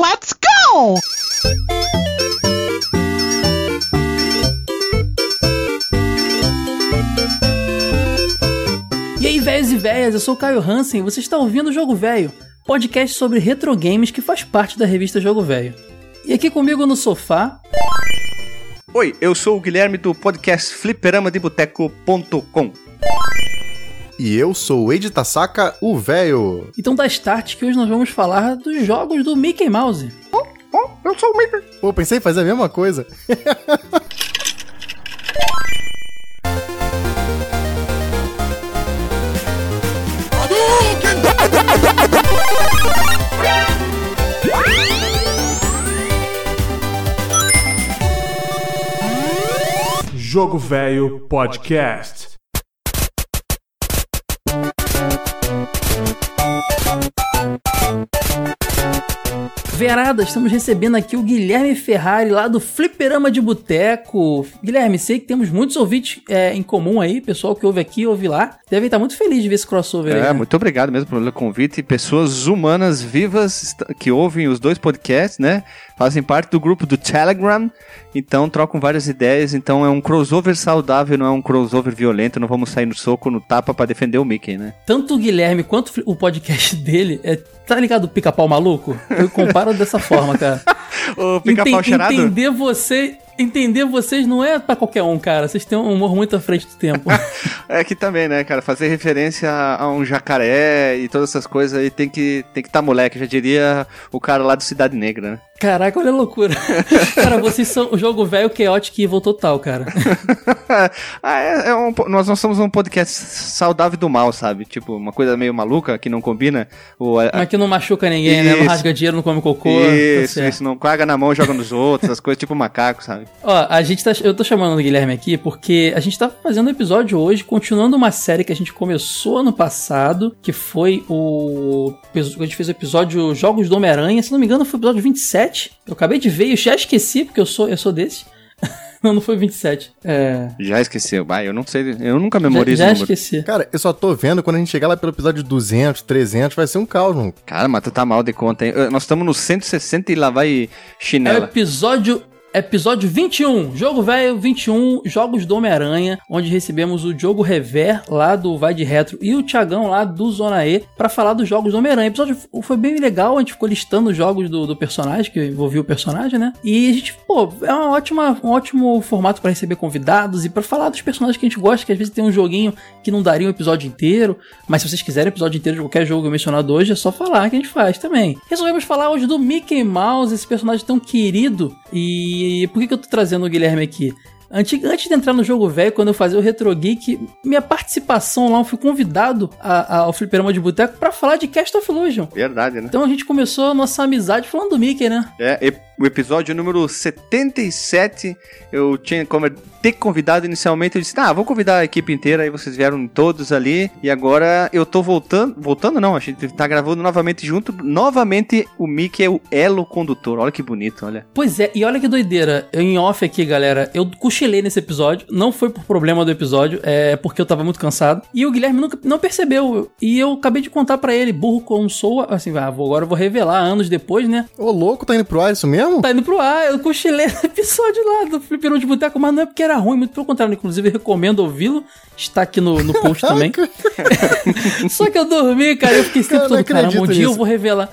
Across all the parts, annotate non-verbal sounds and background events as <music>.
Let's go! E aí, velhos e velhas, eu sou o Caio Hansen e você está ouvindo o Jogo Velho, podcast sobre retro games que faz parte da revista Jogo Velho. E aqui comigo no sofá, Oi, eu sou o Guilherme do podcast fliperamadeboteco.com. E eu sou o Ed Tasaka, o velho. então dá start que hoje nós vamos falar dos jogos do Mickey Mouse. Oh, eu sou o Mickey. Pô, pensei em fazer a mesma coisa. Jogo Velho Podcast. Verada, estamos recebendo aqui o Guilherme Ferrari lá do Fliperama de Boteco. Guilherme, sei que temos muitos ouvintes é, em comum aí, pessoal que ouve aqui, ouve lá. Devem estar muito felizes de ver esse crossover aí. É, né? muito obrigado mesmo pelo convite. Pessoas humanas vivas que ouvem os dois podcasts, né? Fazem parte do grupo do Telegram, então trocam várias ideias. Então é um crossover saudável, não é um crossover violento. Não vamos sair no soco, no tapa pra defender o Mickey, né? Tanto o Guilherme quanto o podcast <laughs> dele, é, tá ligado o pica-pau maluco? Eu comparo dessa forma, cara. <laughs> O pica-pau Enten- cheirado? Entender você. Entender vocês não é pra qualquer um, cara. Vocês têm um humor muito à frente do tempo. <laughs> É que também, né, cara? Fazer referência a um jacaré e todas essas coisas aí tem que tem que tá moleque, já diria o cara lá do Cidade Negra, né? Caraca, olha a loucura. <laughs> Cara, vocês são o jogo velho Chaotic Evil total, cara. <laughs> ah, é, é um nós não somos um podcast saudável do mal, sabe? Tipo, uma coisa meio maluca que não combina. O, a- Mas que não machuca ninguém, né? Não Isso. rasga dinheiro, não come cocô. tá isso, isso, não caga na mão, joga nos outros, as coisas tipo macaco, sabe? Ó, a gente tá. Eu tô chamando o Guilherme aqui porque a gente tá fazendo um episódio hoje, continuando uma série que a gente começou ano passado, que foi o. A gente fez o episódio Jogos do Homem-Aranha. Se não me engano, foi o episódio 27. Eu acabei de ver e eu já esqueci, porque eu sou, eu sou desse. <laughs> não, não foi 27. É. Já esqueceu, vai, eu não sei, eu nunca Já, memorizo já o número. esqueci. Cara, eu só tô vendo quando a gente chegar lá pelo episódio 200, 300, vai ser um caos, mano. Cara, mas tu tá mal de conta, hein? Nós estamos no 160 e lá vai É o chinela. episódio. Episódio 21, Jogo Velho 21, Jogos do Homem-Aranha, onde recebemos o Diogo Rever lá do Vai de Retro e o Thiagão lá do Zona E pra falar dos jogos do Homem-Aranha. O episódio foi bem legal, a gente ficou listando os jogos do, do personagem, que envolvia o personagem, né? E a gente, pô, é uma ótima, um ótimo formato pra receber convidados e pra falar dos personagens que a gente gosta, que às vezes tem um joguinho que não daria um episódio inteiro, mas se vocês quiserem episódio inteiro de qualquer jogo mencionado hoje, é só falar que a gente faz também. Resolvemos falar hoje do Mickey Mouse, esse personagem tão querido. E por que, que eu tô trazendo o Guilherme aqui? Antes, de entrar no jogo velho, quando eu fazia o Retro Geek, minha participação lá, eu fui convidado a- a- ao Fliperama de Boteco pra falar de Cast of Illusion. Verdade, né? Então a gente começou a nossa amizade falando do Mickey, né? É, e- o episódio número 77, eu tinha como ter convidado inicialmente, eu disse, ah, vou convidar a equipe inteira, aí vocês vieram todos ali, e agora eu tô voltando, voltando não, a gente tá gravando novamente junto, novamente o Mickey é o elo condutor, olha que bonito, olha. Pois é, e olha que doideira. Eu em off aqui, galera, eu cochilei nesse episódio. Não foi por problema do episódio, é porque eu tava muito cansado. E o Guilherme nunca, não percebeu. E eu acabei de contar pra ele, burro como sou, assim, ah, vou, agora eu vou revelar anos depois, né? Ô, louco, tá indo pro ar isso mesmo? Tá indo pro ar, eu cochilei no episódio lá do Fliperão de Boteco, mas não é porque era ruim, muito pelo contrário. Inclusive, recomendo ouvi-lo. Está aqui no, no post <laughs> também. <laughs> Só que eu dormi, cara, eu fiquei sempre todo, caramba, um dia eu vou revelar.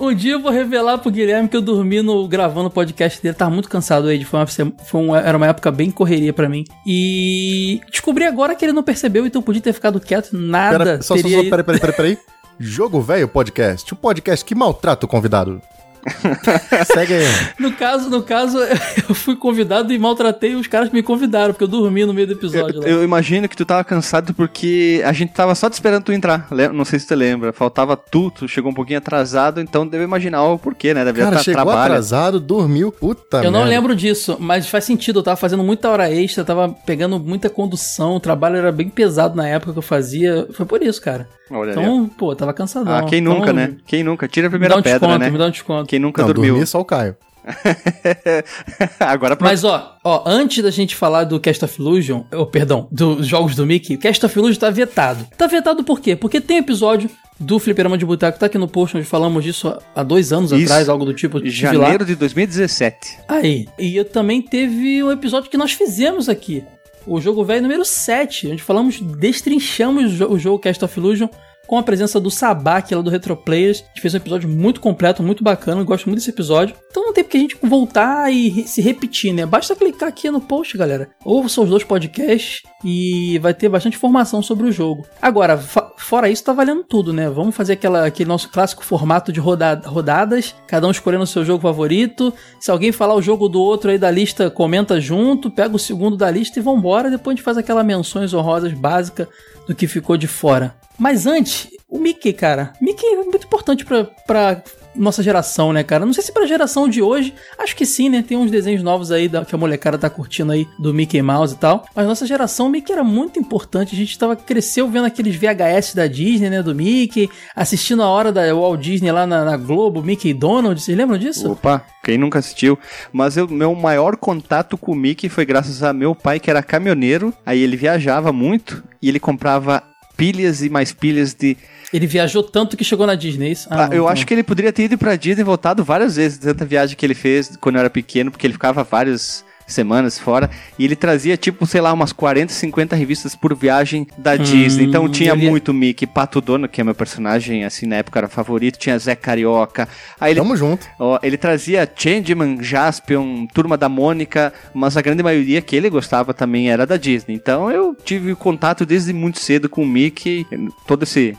Um dia eu vou revelar pro Guilherme que eu dormi no, gravando o podcast dele. Tava muito cansado, Ed. Foi uma, foi uma- era uma época bem correria pra mim. E descobri agora que ele não percebeu, então eu podia ter ficado quieto. Nada. Pera, só, só, teria só, peraí, peraí, peraí, peraí. Jogo Velho Podcast, o podcast que maltrata o convidado. <laughs> Segue aí. No caso, no caso, <laughs> eu fui convidado e maltratei os caras que me convidaram, porque eu dormi no meio do episódio Eu, lá. eu imagino que tu tava cansado porque a gente tava só te esperando tu entrar. Não sei se tu lembra. Faltava tu, tu chegou um pouquinho atrasado, então deve imaginar o porquê, né? Deve Cara, estar chegou trabalho. atrasado, dormiu. Puta Eu não merda. lembro disso, mas faz sentido. Eu tava fazendo muita hora extra, tava pegando muita condução, o trabalho era bem pesado na época que eu fazia. Foi por isso, cara. Olha ali. Então, pô, tava cansadão. Ah, quem Então, nunca, né? Quem nunca? Tira a Me primeira dá um pedra, desconto, né? me dá um desconto. Quem nunca Não, dormiu. dormir só o Caio. <laughs> Agora pra... Mas ó, ó, antes da gente falar do Cast of Illusion, oh, perdão, dos jogos do Mickey, Cast of Illusion tá vetado. Tá vetado por quê? Porque tem episódio do Fliperama de Boteco tá aqui no post, onde falamos disso há dois anos Isso. atrás, algo do tipo. lá. Janeiro de 2017. Aí. E eu também teve um episódio que nós fizemos aqui. O jogo velho número 7, onde falamos, destrinchamos o jo- o jogo Cast of Illusion com a presença do Sabak lá do Retroplayers. A gente fez um episódio muito completo, muito bacana, eu gosto muito desse episódio. Então não tem porque a gente voltar e se repetir, né? Basta clicar aqui no post, galera. Ouça os dois podcasts e vai ter bastante informação sobre o jogo. Agora, fora isso, tá valendo tudo, né? Vamos fazer aquela, aquele nosso clássico formato de roda- rodadas, cada um escolhendo o seu jogo favorito. Se alguém falar o jogo do outro aí da lista, comenta junto, pega o segundo da lista e vambora. Depois a gente faz aquela menções honrosas básica do que ficou de fora. Mas antes, o Mickey, cara. Mickey é muito importante pra, pra nossa geração, né, cara? Não sei se pra geração de hoje, acho que sim, né? Tem uns desenhos novos aí da- que a molecada tá curtindo aí do Mickey Mouse e tal. Mas nossa geração, o Mickey era muito importante. A gente tava, cresceu vendo aqueles VHS da Disney, né? Do Mickey, assistindo a hora da Walt Disney lá na, na Globo, Mickey Donald. Vocês lembram disso? Opa, quem nunca assistiu? Mas eu, meu maior contato com o Mickey foi graças a meu pai, que era caminhoneiro. Aí ele viajava muito e ele comprava pilhas e mais pilhas de. Ele viajou tanto que chegou na Disney, é isso? Ah, eu acho que ele poderia ter ido pra Disney e voltado várias vezes, tanta viagem que ele fez quando eu era pequeno, porque ele ficava várias semanas fora e ele trazia tipo, sei lá, umas 40, 50 revistas por viagem da Disney. Então tinha ele- muito Mickey, Pato Dono, que é meu personagem assim na época era favorito, tinha Zé Carioca. Aí ele Tamo junto. Ó, ele trazia Changeman, Jaspion, Turma da Mônica, mas a grande maioria que ele gostava também era da Disney. Então eu tive contato desde muito cedo com o Mickey, todo esse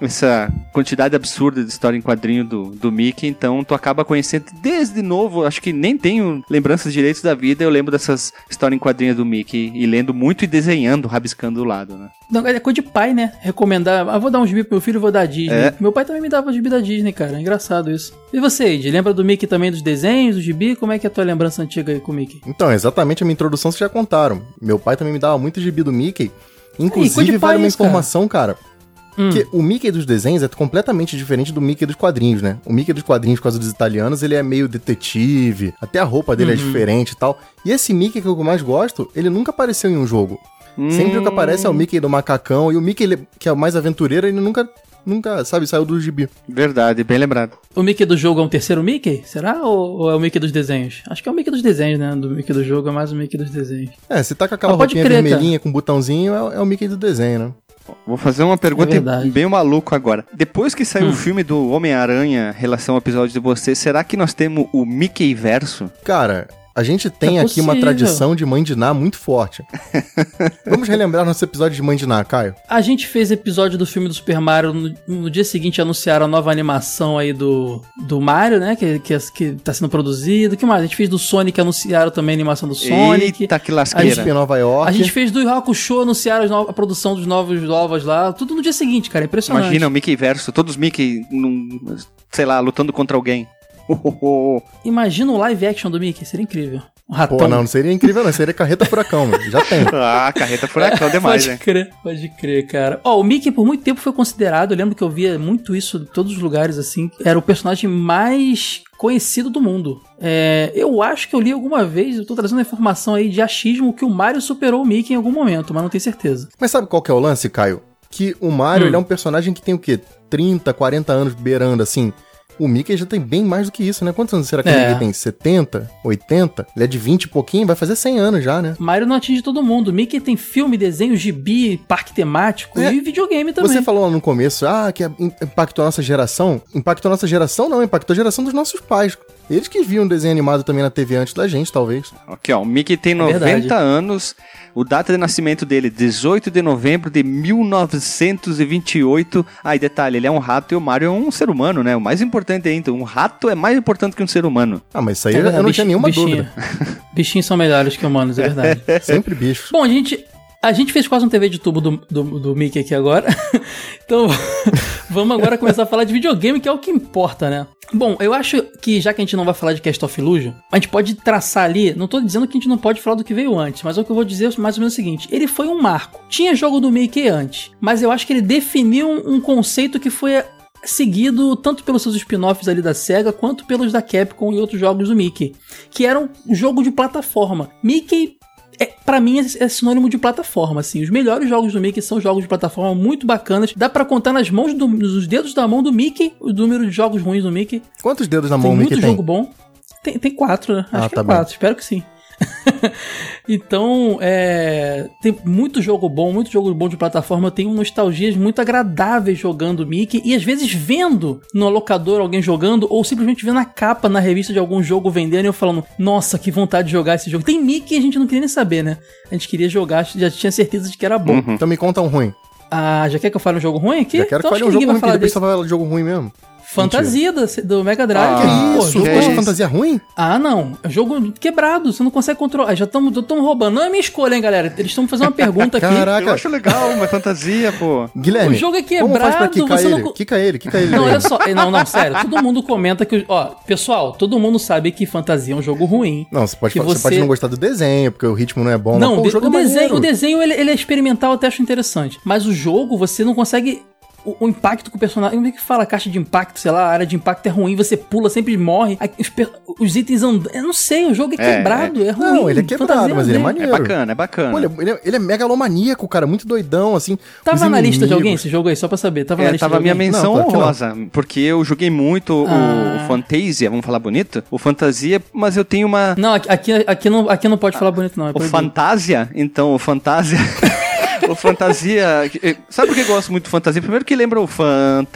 essa quantidade absurda de história em quadrinho do, do Mickey, então tu acaba conhecendo desde novo, acho que nem tenho lembranças direitos da vida, eu lembro dessas histórias em quadrinho do Mickey e lendo muito e desenhando, rabiscando do lado, né? Não, é coisa de pai, né? Recomendar. Ah, vou dar um gibi pro meu filho, vou dar a Disney. É. Meu pai também me dava gibi da Disney, cara. É engraçado isso. E você, Ed? Lembra do Mickey também dos desenhos, do gibi? Como é que é a tua lembrança antiga aí com o Mickey? Então, exatamente a minha introdução vocês já contaram. Meu pai também me dava muito gibi do Mickey. Inclusive, pai vale uma isso, cara. informação, cara. Hum. Que o Mickey dos desenhos é completamente diferente do Mickey dos quadrinhos, né? O Mickey dos quadrinhos, por causa dos italianos, ele é meio detetive, até a roupa dele é Uhum. diferente e tal. E esse Mickey que eu mais gosto, ele nunca apareceu em um jogo. Sempre o que aparece é o Mickey do macacão, e o Mickey, ele- que é o mais aventureiro, ele nunca, nunca, sabe, saiu do gibi. Verdade, bem lembrado. O Mickey do jogo é um terceiro Mickey? Será? Ou, ou é o Mickey dos desenhos? Acho que é o Mickey dos desenhos, né? Do Mickey do jogo é mais o Mickey dos desenhos. É, se tá com aquela pode roupinha crer, vermelhinha com botãozinho, é, é o Mickey do desenho, né? Vou fazer uma pergunta É bem maluco agora. Depois que saiu Hum. o filme do Homem-Aranha, relação ao episódio de você, será que nós temos o Mickey verso? Cara, a gente tem É aqui uma possível. tradição de Ná muito forte. <laughs> Vamos relembrar nosso episódio de Ná, Caio. A gente fez episódio do filme do Super Mario. No, no dia seguinte anunciaram a nova animação aí do, do Mario, né? Que, que, que tá sendo produzido. O que mais? A gente fez do Sonic, anunciaram também a animação do Sonic. Eita, que A lasqueira. Príncipe em Nova York. A gente fez do Yu Hakusho, anunciaram no- a produção dos novos novas lá. Tudo no dia seguinte, cara. é Impressionante. Imagina o Mickey verso, todos os Mickey, num, sei lá, lutando contra alguém. <laughs> Imagina o live action do Mickey, seria incrível. Um ratão. Pô, não, não seria incrível, não. Seria carreta furacão, mano. Já tem. <laughs> ah, carreta furacão <laughs> demais, pode né? crer, pode crer, cara. Ó, o Mickey por muito tempo foi considerado, eu lembro que eu via muito isso em todos os lugares, assim, era o personagem mais conhecido do mundo. É, eu acho que eu li alguma vez, eu tô trazendo a informação aí de achismo que o Mario superou o Mickey em algum momento, mas não tenho certeza. Mas sabe qual que é o lance, Caio? Que o Mario, Hum. ele é um personagem que tem o quê? 30, 40 anos beirando, assim. O Mickey já tem bem mais do que isso, né? Quantos anos será que o É. Mickey tem? 70? 80? Ele é de 20 e pouquinho, vai fazer 100 anos já, né? Mario não atinge todo mundo. Mickey tem filme, desenho, gibi, parque temático É. e videogame também. Você falou lá no começo, ah, que impactou a nossa geração. Impactou a nossa geração, não, impactou a geração dos nossos pais. Eles que viam desenho animado também na TV antes da gente, talvez. Aqui, ó, o Mickey tem É 90 verdade. anos, o data de nascimento dele, 18 de novembro de 1928. Ah, e detalhe, ele é um rato e o Mario é um ser humano, né? O mais importante ainda, um rato é mais importante que um ser humano. Ah, mas isso aí É eu verdade, não tinha nenhuma bichinho. dúvida. Bichinhos são melhores que humanos, é verdade. <laughs> Sempre bicho. Bom, a gente, a gente fez quase um TV de tubo do, do, do Mickey aqui agora. <laughs> então, <laughs> vamos agora começar a falar de videogame, que é o que importa, né? Bom, eu acho que já que a gente não vai falar de Cast of Illusion, a gente pode traçar ali. Não tô dizendo que a gente não pode falar do que veio antes, mas o que eu vou dizer é mais ou menos o seguinte: ele foi um marco. Tinha jogo do Mickey antes, mas eu acho que ele definiu um, um conceito que foi seguido tanto pelos seus spin-offs ali da SEGA quanto pelos da Capcom e outros jogos do Mickey, que era um jogo de plataforma. Mickey é, para mim é, é, sinônimo de plataforma, assim. Os melhores jogos do Mickey são jogos de plataforma muito bacanas. Dá para contar nas mãos do, nos dedos da mão do Mickey o número de jogos ruins do Mickey. Quantos dedos na mão tem o Mickey muito tem? jogo bom. Tem, tem quatro, né? Acho Ah, que tá é bem. quatro. Espero que sim. <laughs> então, é, tem muito jogo bom, muito jogo bom de plataforma. Eu tenho nostalgias muito agradáveis jogando Mickey e às vezes vendo no locador alguém jogando ou simplesmente vendo a capa na revista de algum jogo vendendo e eu falando, nossa, que vontade de jogar esse jogo. Tem Mickey e a gente não queria nem saber, né? A gente queria jogar, já tinha certeza de que era bom. Então me conta um ruim. Ah, já quer que eu fale um jogo ruim aqui? Já quero então que fale um jogo ruim, falar depois desse. vai falar de jogo ruim mesmo. Fantasia do, do Mega Drive. Ah, que Pô, isso? jogo Jogo de fantasia ruim? ah, não. É jogo quebrado, você não consegue controlar. Já estamos roubando. Não é minha escolha, hein, galera. Eles estão fazendo uma pergunta <laughs> aqui. Caraca. Eu acho legal, uma fantasia, pô. Guilherme, O jogo é como faz pra quebrado, você não ele? co- Quica ele, quica ele. Não, olha só. Não, não, sério. Todo mundo comenta que. Ó, pessoal, todo mundo sabe que fantasia é um jogo ruim. Não, você pode, você você- pode não gostar do desenho, porque o ritmo não é bom. Não, mas, pô, de- o jogo o, é desenho, o desenho ele, ele é experimental, eu até acho interessante. Mas o jogo, você não consegue. O, o impacto com o personagem. Como é que fala? A caixa de impacto, sei lá, a área de impacto é ruim, você pula, sempre morre. Aí Os, os itens andam. Eu não sei, o jogo é É, quebrado, é, ruim. Não, ele é quebrado, fantasia mas ele é bem. É maneiro. bacana, é bacana. Pô, ele, é, ele é- ele é megalomaníaco, cara, muito doidão, assim. Tava na lista de alguém esse jogo aí, só pra saber. Tava na É, lista tava de minha alguém? menção Não, honrosa, porque eu joguei muito o- Ah. o Fantasia, vamos falar bonito? O Fantasia, mas eu tenho uma... Não, aqui, aqui, aqui não, aqui não pode falar bonito, não. É O. Fantasia, então, o Fantasia... <laughs> o Fantasia... eh, Sabe por que eu gosto muito do Fantasia? Primeiro que lembra o Fantasia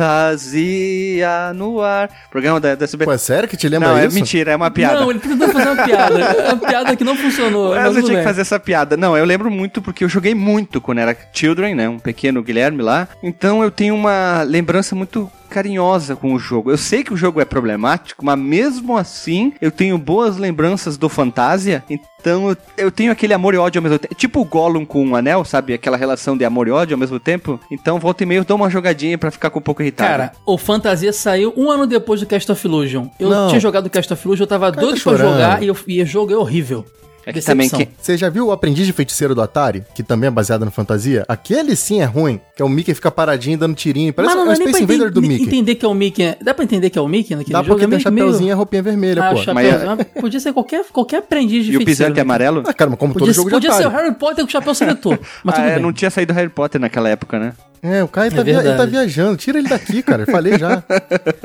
no ar, programa da, da SBT. Pô, é sério que te lembra Não, é isso? mentira, é uma piada. Não, ele tentou fazer uma piada. É uma piada que não funcionou. Mas mas eu tinha bem. que fazer essa piada. Não, eu lembro muito porque eu joguei muito quando era Children, né? Um pequeno Guilherme lá. Então eu tenho uma lembrança muito carinhosa com o jogo. Eu sei que o jogo é problemático, mas mesmo assim eu tenho boas lembranças do Fantasia. Então eu, eu tenho aquele amor e ódio ao mesmo tempo. Tipo o Gollum com o anel, sabe? Aquela relação de amor e ódio ao mesmo tempo. Então volta e meio eu dou uma jogadinha pra ficar com um pouco irritado. Cara, o Fantasia saiu um ano depois do Cast of Illusion. Eu Não. tinha jogado o Cast of Illusion, eu tava cara doido tá pra jogar e, eu, e o jogo é horrível. É que também que, Você já viu o Aprendiz de Feiticeiro do Atari? Que também é baseado no fantasia? Aquele sim é ruim, que é o Mickey fica paradinho dando tirinho. Parece Mas um não dá nem Space pra Invader do Mickey. entender que é o Mickey. Dá pra entender que é o Mickey naquele Dá jogo? porque é tem meio- meio- chapeuzinho e a roupinha vermelha, Ah, pô. chapéu. Mas é- Ah, Podia ser qualquer, qualquer aprendiz de E o feiticeiro, Pisante né? amarelo? Ah, cara, mas como todo Podia, jogo de podia Atari. ser o Harry Potter com o chapéu seletor. Mas Ah, tudo é, bem. não tinha saído Harry Potter naquela época, né? É, o Caio tá, É via- ele tá viajando. Tira ele daqui, cara. Eu falei já. <laughs>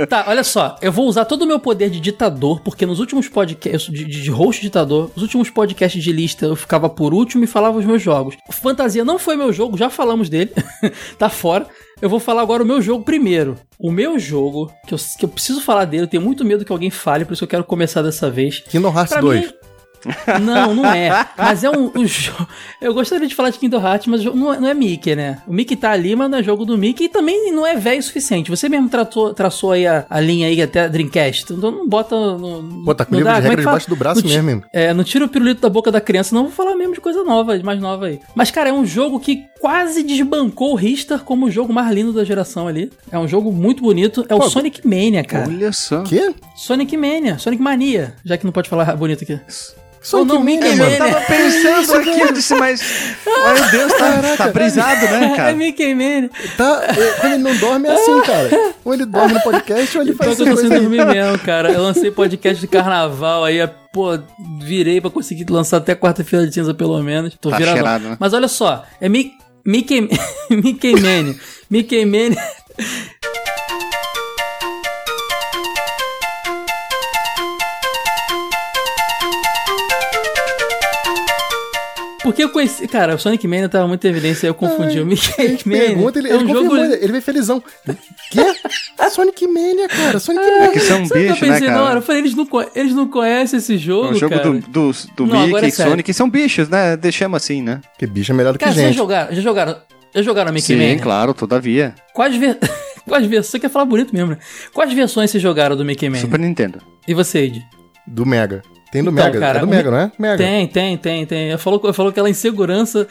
Tá, olha só, eu vou usar todo o meu poder de ditador, porque nos últimos podcasts, de, de, de host ditador, os últimos podcasts de lista eu ficava por último e falava os meus jogos. Fantasia não foi meu jogo, já falamos dele, <laughs> tá fora. Eu vou falar agora o meu jogo primeiro. O meu jogo, que eu, que eu preciso falar dele, eu tenho muito medo que alguém fale, por isso eu quero começar dessa vez. Kingdom Hearts Pra 2. mim, <laughs> não, não é. Mas é um, um jogo. Eu gostaria de falar de Kingdom Hearts, mas o não é, não é Mickey, né? O Mickey tá ali, mas não é jogo do Mickey e também não é velho o suficiente. Você mesmo tratou, traçou aí a, a linha aí até a Dreamcast. Então não bota. No, Pô, tá com o não livro de é regra que debaixo do braço Não mesmo? É, não tira o pirulito da boca da criança, não vou falar mesmo de coisa nova, mais nova aí. Mas, cara, é um jogo que quase desbancou o Ristar como o jogo mais lindo da geração ali. É um jogo muito bonito. É o Pô, Sonic Mania, cara. Olha só. Quê? Sonic Mania, Sonic Mania, já que não pode falar bonito aqui. Sonic Ou não, Mickey mano. Mania. Eu tava pensando aqui, eu disse, mas. Meu Deus, tá, tá brisado, né, <laughs> É cara? Mickey Mania. Tá, é, ele não dorme é assim, cara. Ou ele dorme no podcast ou ele faz que eu tô sem dormir mesmo, cara. Eu lancei podcast de carnaval aí, pô, virei pra conseguir lançar até quarta-feira de cinza pelo menos. Tô Tá virado. cheirado, né? Mas olha só, é Mi- Mickey, Mickey Mania. Mickey Mania. Porque eu conheci. Cara, o Sonic Mania tava muito em evidência, aí eu confundi. o Mickey A gente Mania. pergunta, ele, é ele um jogo. confirmou, ele veio felizão. Quê? Sonic Mania, cara. Sonic Mania. Que são Sabe o que eu né, pensei na hora? cara? Eu falei, eles não, eles não conhecem esse É jogo, um jogo cara. do, do, do Não, Mickey é e sério. Sonic são bichos, né? Deixamos assim, né? Que bicho é melhor do que Cara, vocês já gente. jogaram, já jogaram, já jogaram Mickey Sim, Mania? claro, todavia. Quais, ver... <laughs> Quais versões, você quer falar bonito mesmo, né? Quais versões vocês jogaram do Mickey Mania? Super Nintendo. E você, Ed? Do Mega. Tem do Então, Mega. cara, é do Mega, não é? Mega. Tem, tem, tem, tem. Eu falou, eu falou aquela insegurança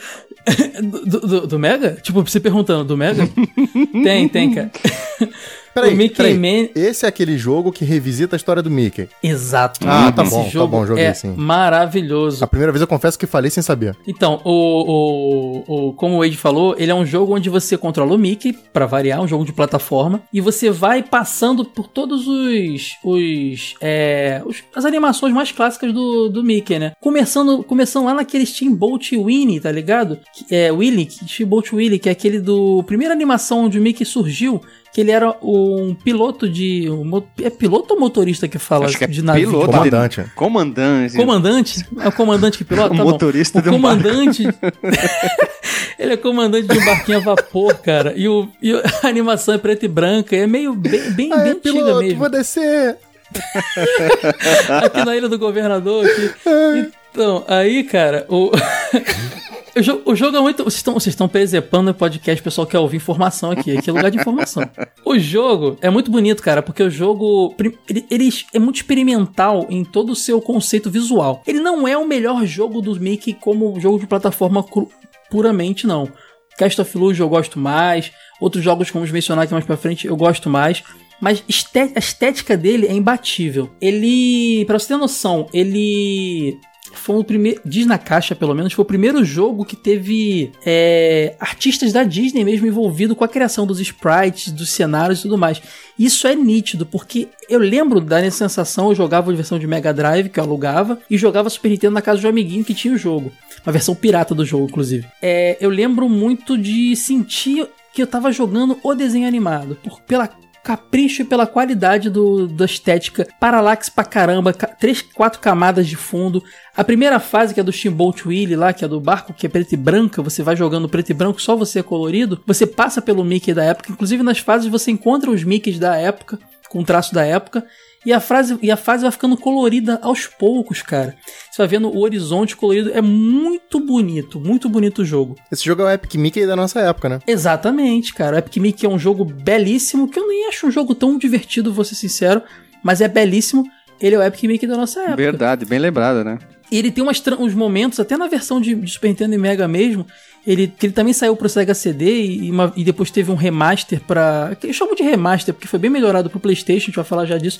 <laughs> do, do, do Mega? Tipo, você perguntando, do Mega? <laughs> tem, tem, cara. <laughs> Peraí, o Mickey peraí. Man. Esse é aquele jogo que revisita a história do Mickey. Exato. Ah, tá bom, tá bom, joguei é sim. maravilhoso. A primeira vez eu confesso que falei sem saber. Então, o, o, o, como o Wade falou, ele é um jogo onde você controla o Mickey, pra variar, um jogo de plataforma, e você vai passando por todos os, os, é, os- as animações mais clássicas do, do Mickey, né? Começando, começando lá naquele Steamboat Winnie, tá ligado? Que É Willy, Steamboat Willy, que é aquele do primeira animação onde o Mickey surgiu, que ele era um piloto de um é piloto ou motorista que fala Acho que é de navio? piloto. Comandante. Comandante. Comandante? É o comandante que pilota? O <laughs> Tá bom. motorista o de um comandante. <laughs> <laughs> ele é comandante de um barquinho a vapor, cara. E, o, e a animação é preta e branca. É meio bem, bem, Aê, bem antiga piloto, mesmo. vou descer. Aqui na Ilha do Governador. Aqui. Então, aí, cara, o. O jogo, o jogo é muito. Vocês estão, vocês estão presepando o podcast, o pessoal quer ouvir informação aqui. Aqui é lugar de informação. <laughs> O jogo é muito bonito, cara, porque o jogo. Ele, ele é muito experimental em todo o seu conceito visual. Ele não é o melhor jogo do Mickey como jogo de plataforma cru- puramente, não. Cast of Illusion eu gosto mais. Outros jogos, como vamos mencionar aqui mais pra frente, eu gosto mais. Mas a estética dele é imbatível. Ele. Pra você ter noção, ele. Foi o primeiro. Diz na caixa, pelo menos, foi o primeiro jogo que teve é, artistas da Disney mesmo envolvido com a criação dos sprites, dos cenários e tudo mais. Isso é nítido, porque eu lembro da sensação, eu jogava a versão de Mega Drive, que eu alugava, e jogava Super Nintendo na casa de um amiguinho que tinha o jogo. Uma versão pirata do jogo, inclusive. É, eu lembro muito de sentir que eu tava jogando o desenho animado, por, pela capricho e pela qualidade do, da estética. Parallax pra caramba, ca- três, quatro camadas de fundo. A primeira fase, que é do Steamboat Willie lá, que é do barco, que é preto e branca, você vai jogando preto e branco, só você é colorido. Você passa pelo Mickey da época, inclusive nas fases você encontra os Mickeys da época, com traço da época. E a, frase, e a fase vai ficando colorida aos poucos, cara. Você vai vendo o horizonte colorido. É muito bonito, muito bonito o jogo. Esse jogo é o Epic Mickey da nossa época, né? Exatamente, cara. O Epic Mickey é um jogo belíssimo, que eu nem acho um jogo tão divertido, vou ser sincero, mas é belíssimo. Ele é o Epic Mickey da nossa época. Verdade, bem lembrado, né? E ele tem umas, uns momentos, até na versão de, de Super Nintendo e Mega mesmo, ele, que ele também saiu pro Sega CD e, uma- e depois teve um remaster pra. que Eu chamo de remaster, porque foi bem melhorado pro PlayStation, a gente vai falar já disso.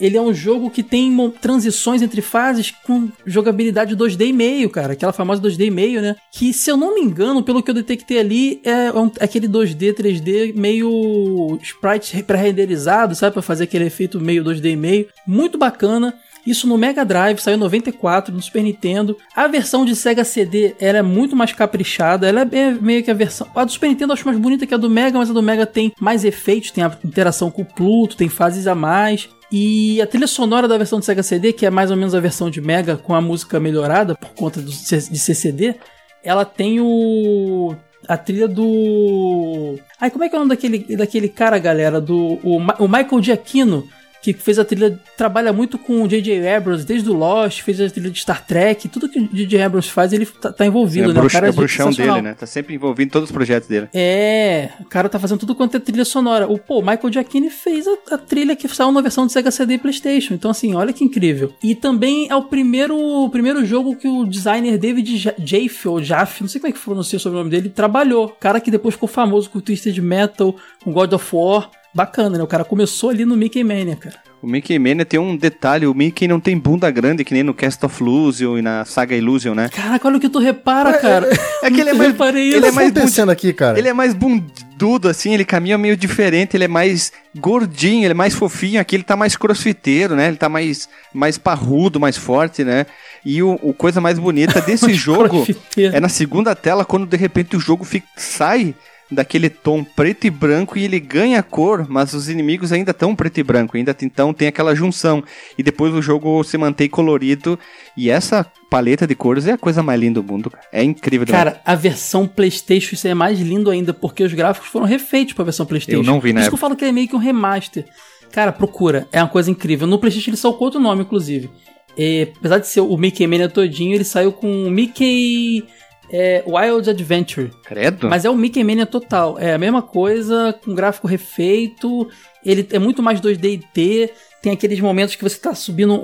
Ele é um jogo que tem transições entre fases com jogabilidade 2D e meio, cara. Aquela famosa 2D e meio, né? Que, se eu não me engano, pelo que eu detectei ali, é um- aquele 2D, 3D meio sprite pré-renderizado, sabe? Pra fazer aquele efeito meio 2D e meio. Muito bacana. Isso no Mega Drive, saiu em 94, no Super Nintendo. A versão de Sega CD ela é muito mais caprichada. Ela é meio que a versão. A do Super Nintendo eu acho mais bonita que a do Mega, mas a do Mega tem mais efeitos, tem a interação com o Pluto, tem fases a mais. E a trilha sonora da versão de Sega CD, que é mais ou menos a versão de Mega, com a música melhorada por conta do, de CCD, ela tem o. A trilha do. Ai, como é que é o nome daquele, daquele cara, galera? Do, o, o Michael Giacchino, que fez a trilha. Trabalha muito com o J.J. Abrams, desde o Lost, fez a trilha de Star Trek. Tudo que o J.J. Abrams faz, ele tá, tá envolvido, é, né? bruxa- o cara é o bruxão dele, né? Tá sempre envolvido em todos os projetos dele. É, o cara tá fazendo tudo quanto é trilha sonora. O pô, Michael Giacchini fez a, a trilha que saiu na versão de Sega CD e PlayStation. Então assim, olha que incrível. E também é o primeiro, o primeiro jogo que o designer David Ja- Jaffe ou Jaffe, não sei como é que pronuncia o sobrenome dele, trabalhou. Cara que depois ficou famoso com o Twisted Metal, com God of War. Bacana, né? O cara começou ali no Mickey Mania, cara. O Mickey Mania tem um detalhe, o Mickey não tem bunda grande, que nem no Cast of Illusion e na Saga Illusion, né? Caraca, olha o que tu repara, cara. É que ele é Eu mais, reparei ele isso. é mais Tá acontecendo aqui, cara? Ele é mais bundudo, assim, ele caminha meio diferente, ele é mais gordinho, ele é mais fofinho, aqui ele tá mais crossfiteiro, né? Ele tá mais, mais parrudo, mais forte, né? E o, o coisa mais bonita desse <laughs> jogo é na segunda tela, quando de repente o jogo fica- sai daquele tom preto e branco e ele ganha cor, mas os inimigos ainda estão preto e branco, ainda então tem aquela junção. E depois o jogo se mantém colorido e essa paleta de cores é a coisa mais linda do mundo. É incrível. demais. Cara, a versão PlayStation isso é mais lindo ainda, porque os gráficos foram refeitos pra versão PlayStation. Eu não vi na Por isso que eu falo que ele é meio que um remaster. Cara, procura, é uma coisa incrível. No PlayStation ele saiu com outro nome, inclusive. É, apesar de ser o Mickey Mania todinho, ele saiu com Mickey é, Wild Adventure. Credo. Mas é o Mickey Mania total. É a mesma coisa, com gráfico refeito. Ele é muito mais 2D e T. Tem aqueles momentos que você tá subindo um-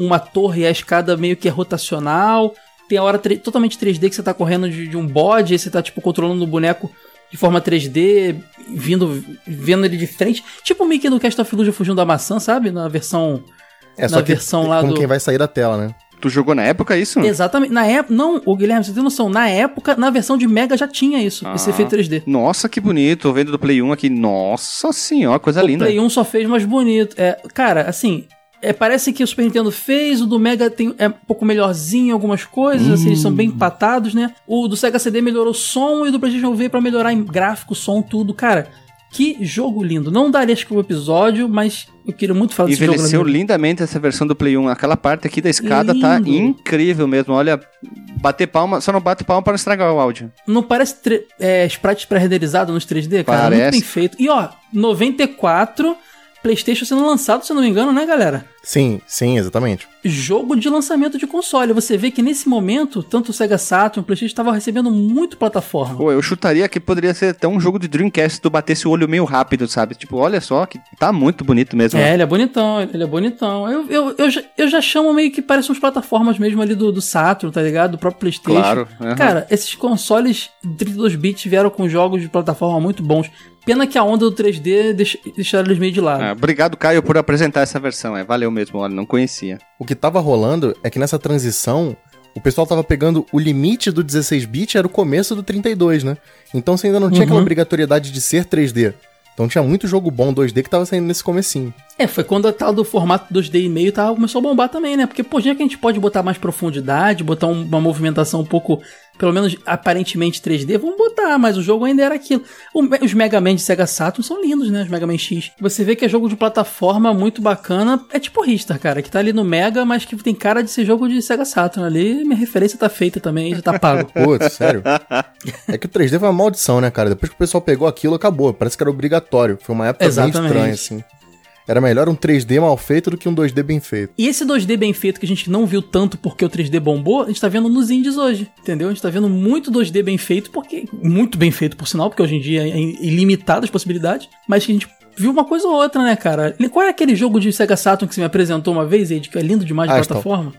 um- uma torre e a escada meio que é rotacional. Tem a hora totalmente 3D que você tá correndo de, de um bode, aí você tá tipo controlando o boneco de forma 3D, vindo, vendo ele de frente. Tipo o Mickey do Cast of Illusion fugindo da maçã, sabe? Na versão. É, na versão lá com do. quem vai sair da tela, né? Tu jogou na época isso? Exatamente. Na época. Não, o Guilherme, você tem noção. Na época, na versão de Mega já tinha isso, esse Ah. efeito 3D. Nossa, que bonito. Tô vendo do Play 1 aqui. Nossa senhora, coisa O linda. Play 1 só fez mais bonito. É, cara, assim. é, parece que o Super Nintendo fez, o do Mega tem, é um pouco melhorzinho em algumas coisas, assim, eles são bem empatados, né? O do Sega CD melhorou o som e o do PlayStation veio pra melhorar em gráfico, som, tudo. Cara, que jogo lindo. Não daria acho que o episódio, mas eu queria muito falar desse jogo. Envelheceu minha- lindamente essa versão do Play 1. Aquela parte aqui da escada tá Lindo. incrível mesmo. Olha, bater palma, só não bate palma para não estragar o áudio. Não parece é, sprite pré-renderizado nos 3D, cara? Muito Parece. bem feito. E ó, 94, PlayStation sendo lançado, se eu não me engano, né, galera? Sim, sim, exatamente. Jogo de lançamento de console. Você vê que nesse momento, tanto o Sega Saturn e o PlayStation estavam recebendo muito plataforma. Pô, eu chutaria que poderia ser até um jogo de Dreamcast se tu batesse o olho meio rápido, sabe? Tipo, olha só, que tá muito bonito mesmo. É, ele é bonitão, ele é bonitão. Eu, eu, eu, já, eu já chamo meio que parece uns plataformas mesmo ali do, do Saturn, tá ligado? Do próprio PlayStation. Claro, aham. Cara, esses consoles 32 bits vieram com jogos de plataforma muito bons. Pena que a onda do 3D deix, deixaram eles meio de lado. Ah, obrigado, Caio, por apresentar essa versão. É, valeu mesmo, olha, não conhecia. O que tava rolando é que nessa transição, o pessoal tava pegando o limite do 16-bit, era o começo do 32, né? Então você ainda não tinha aquela Uhum. obrigatoriedade de ser 3D. Então tinha muito jogo bom 2D que tava saindo nesse comecinho. É, foi quando a tal do formato 2D e meio tava, começou a bombar também, né? Porque, pô, já que a gente pode botar mais profundidade, botar um- uma movimentação um pouco, pelo menos aparentemente 3D, vamos botar, mas o jogo ainda era aquilo. Os Mega Man de Sega Saturn são lindos, né? Os Mega Man X. Você vê que é jogo de plataforma muito bacana. É tipo Ristar, cara, que tá ali no Mega, mas que tem cara de ser jogo de Sega Saturn ali. Minha referência tá feita também, já tá pago. <laughs> Putz, sério. É que o 3D foi uma maldição, né, cara? Depois que o pessoal pegou aquilo, acabou. Parece que era obrigatório. Foi uma época Exatamente. bem estranha, assim. Era melhor um 3D mal feito do que um 2D bem feito. E esse 2D bem feito que a gente não viu tanto porque o 3D bombou, a gente tá vendo nos indies hoje, entendeu? A gente tá vendo muito 2D bem feito, porque. Muito bem feito, por sinal, porque hoje em dia é ilimitado as possibilidades, mas que a gente viu uma coisa ou outra, né, cara? Qual é aquele jogo de Sega Saturn que você me apresentou uma vez, Ed, que é lindo demais de Astal. plataforma?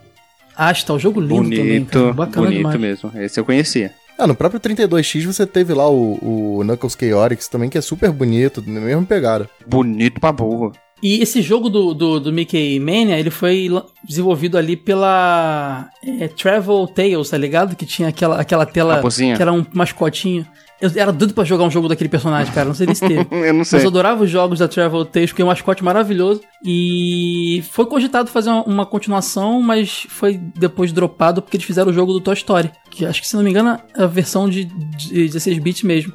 Astal, jogo lindo também, bonito, cara. Bacana bonito demais. mesmo. Esse eu conhecia. Ah, no próprio 32X você teve lá o, o Knuckles Chaotix também, que é super bonito, na mesma pegada. Bonito pra burro. E esse jogo do, do, do Mickey Mania, ele foi desenvolvido ali pela é, Travel Tales, tá ligado? Que tinha aquela, aquela tela que era um mascotinho. Eu era doido pra jogar um jogo daquele personagem, cara. Não sei nem se teve. <laughs> Eu não sei. Mas eu adorava os jogos da Travel Tales, porque é um mascote maravilhoso. E foi cogitado fazer uma, uma continuação, mas foi depois dropado porque eles fizeram o jogo do Toy Story. Que acho que, se não me engano, é a versão de, de 16 bits mesmo.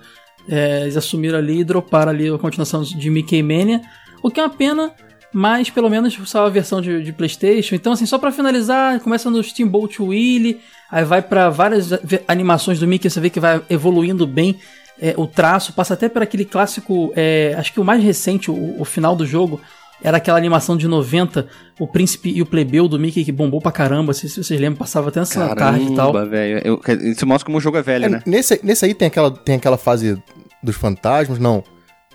É, eles assumiram ali e droparam ali a continuação de Mickey Mania. O que é uma pena, mas pelo menos saiu a versão de, de PlayStation. Então, assim, só pra finalizar, começa no Steamboat Willie, aí vai pra várias animações do Mickey, você vê que vai evoluindo bem é, o traço, passa até por aquele clássico, é, acho que o mais recente, o, o final do jogo, era aquela animação de 90, o príncipe e o plebeu do Mickey que bombou pra caramba, se, se vocês lembram, passava até essa tarde e tal. Caramba, velho. Eu- Isso mostra como o jogo é velho, É, né? nesse, nesse aí tem aquela, tem aquela fase dos fantasmas, não.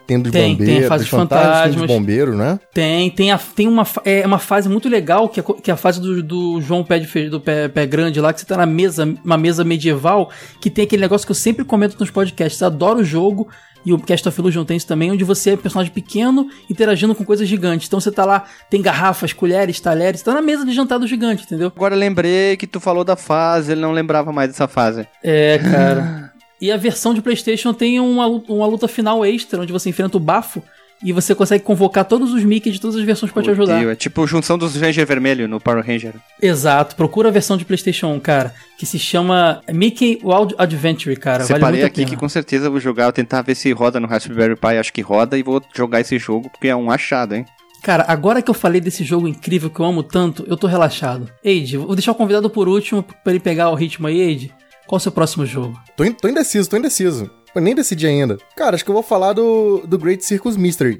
Tem dos Tem, tem a bombeiros, fase dos fantasmas, tem dos bombeiros, né? Tem, tem, a, tem uma, é, uma fase muito legal, que é, que é a fase do, do João Pé, de Fe- do pé, pé Grande lá, que você tá na mesa, uma mesa medieval, que tem aquele negócio que eu sempre comento nos podcasts. Eu adoro o jogo, e o Cast of Illusion tem isso também, onde você é um personagem pequeno interagindo com coisas gigantes. Então você tá lá, tem garrafas, colheres, talheres, tá na mesa de jantar do gigante, entendeu? Agora eu lembrei que tu falou da fase, ele não lembrava mais dessa fase. É, cara. <laughs> e a versão de PlayStation tem uma, uma luta final extra, onde você enfrenta o bafo. E você consegue convocar todos os Mickey de todas as versões pra te ajudar. É tipo junção dos Ranger Vermelho no Power Ranger. Exato, procura a versão de PlayStation 1, cara, que se chama Mickey Wild Adventure, cara. vale Separei a aqui que com certeza eu vou jogar, vou tentar ver se roda no Raspberry Pi, acho que roda, e vou jogar esse jogo, porque é um achado, hein? Cara, agora que eu falei desse jogo incrível que eu amo tanto, eu tô relaxado. Eide, vou deixar o convidado por último pra ele pegar o ritmo aí, Eide. Qual o seu próximo jogo? Tô, in- tô indeciso, tô indeciso. Eu nem decidi ainda. Cara, acho que eu vou falar do, do Great Circus Mystery.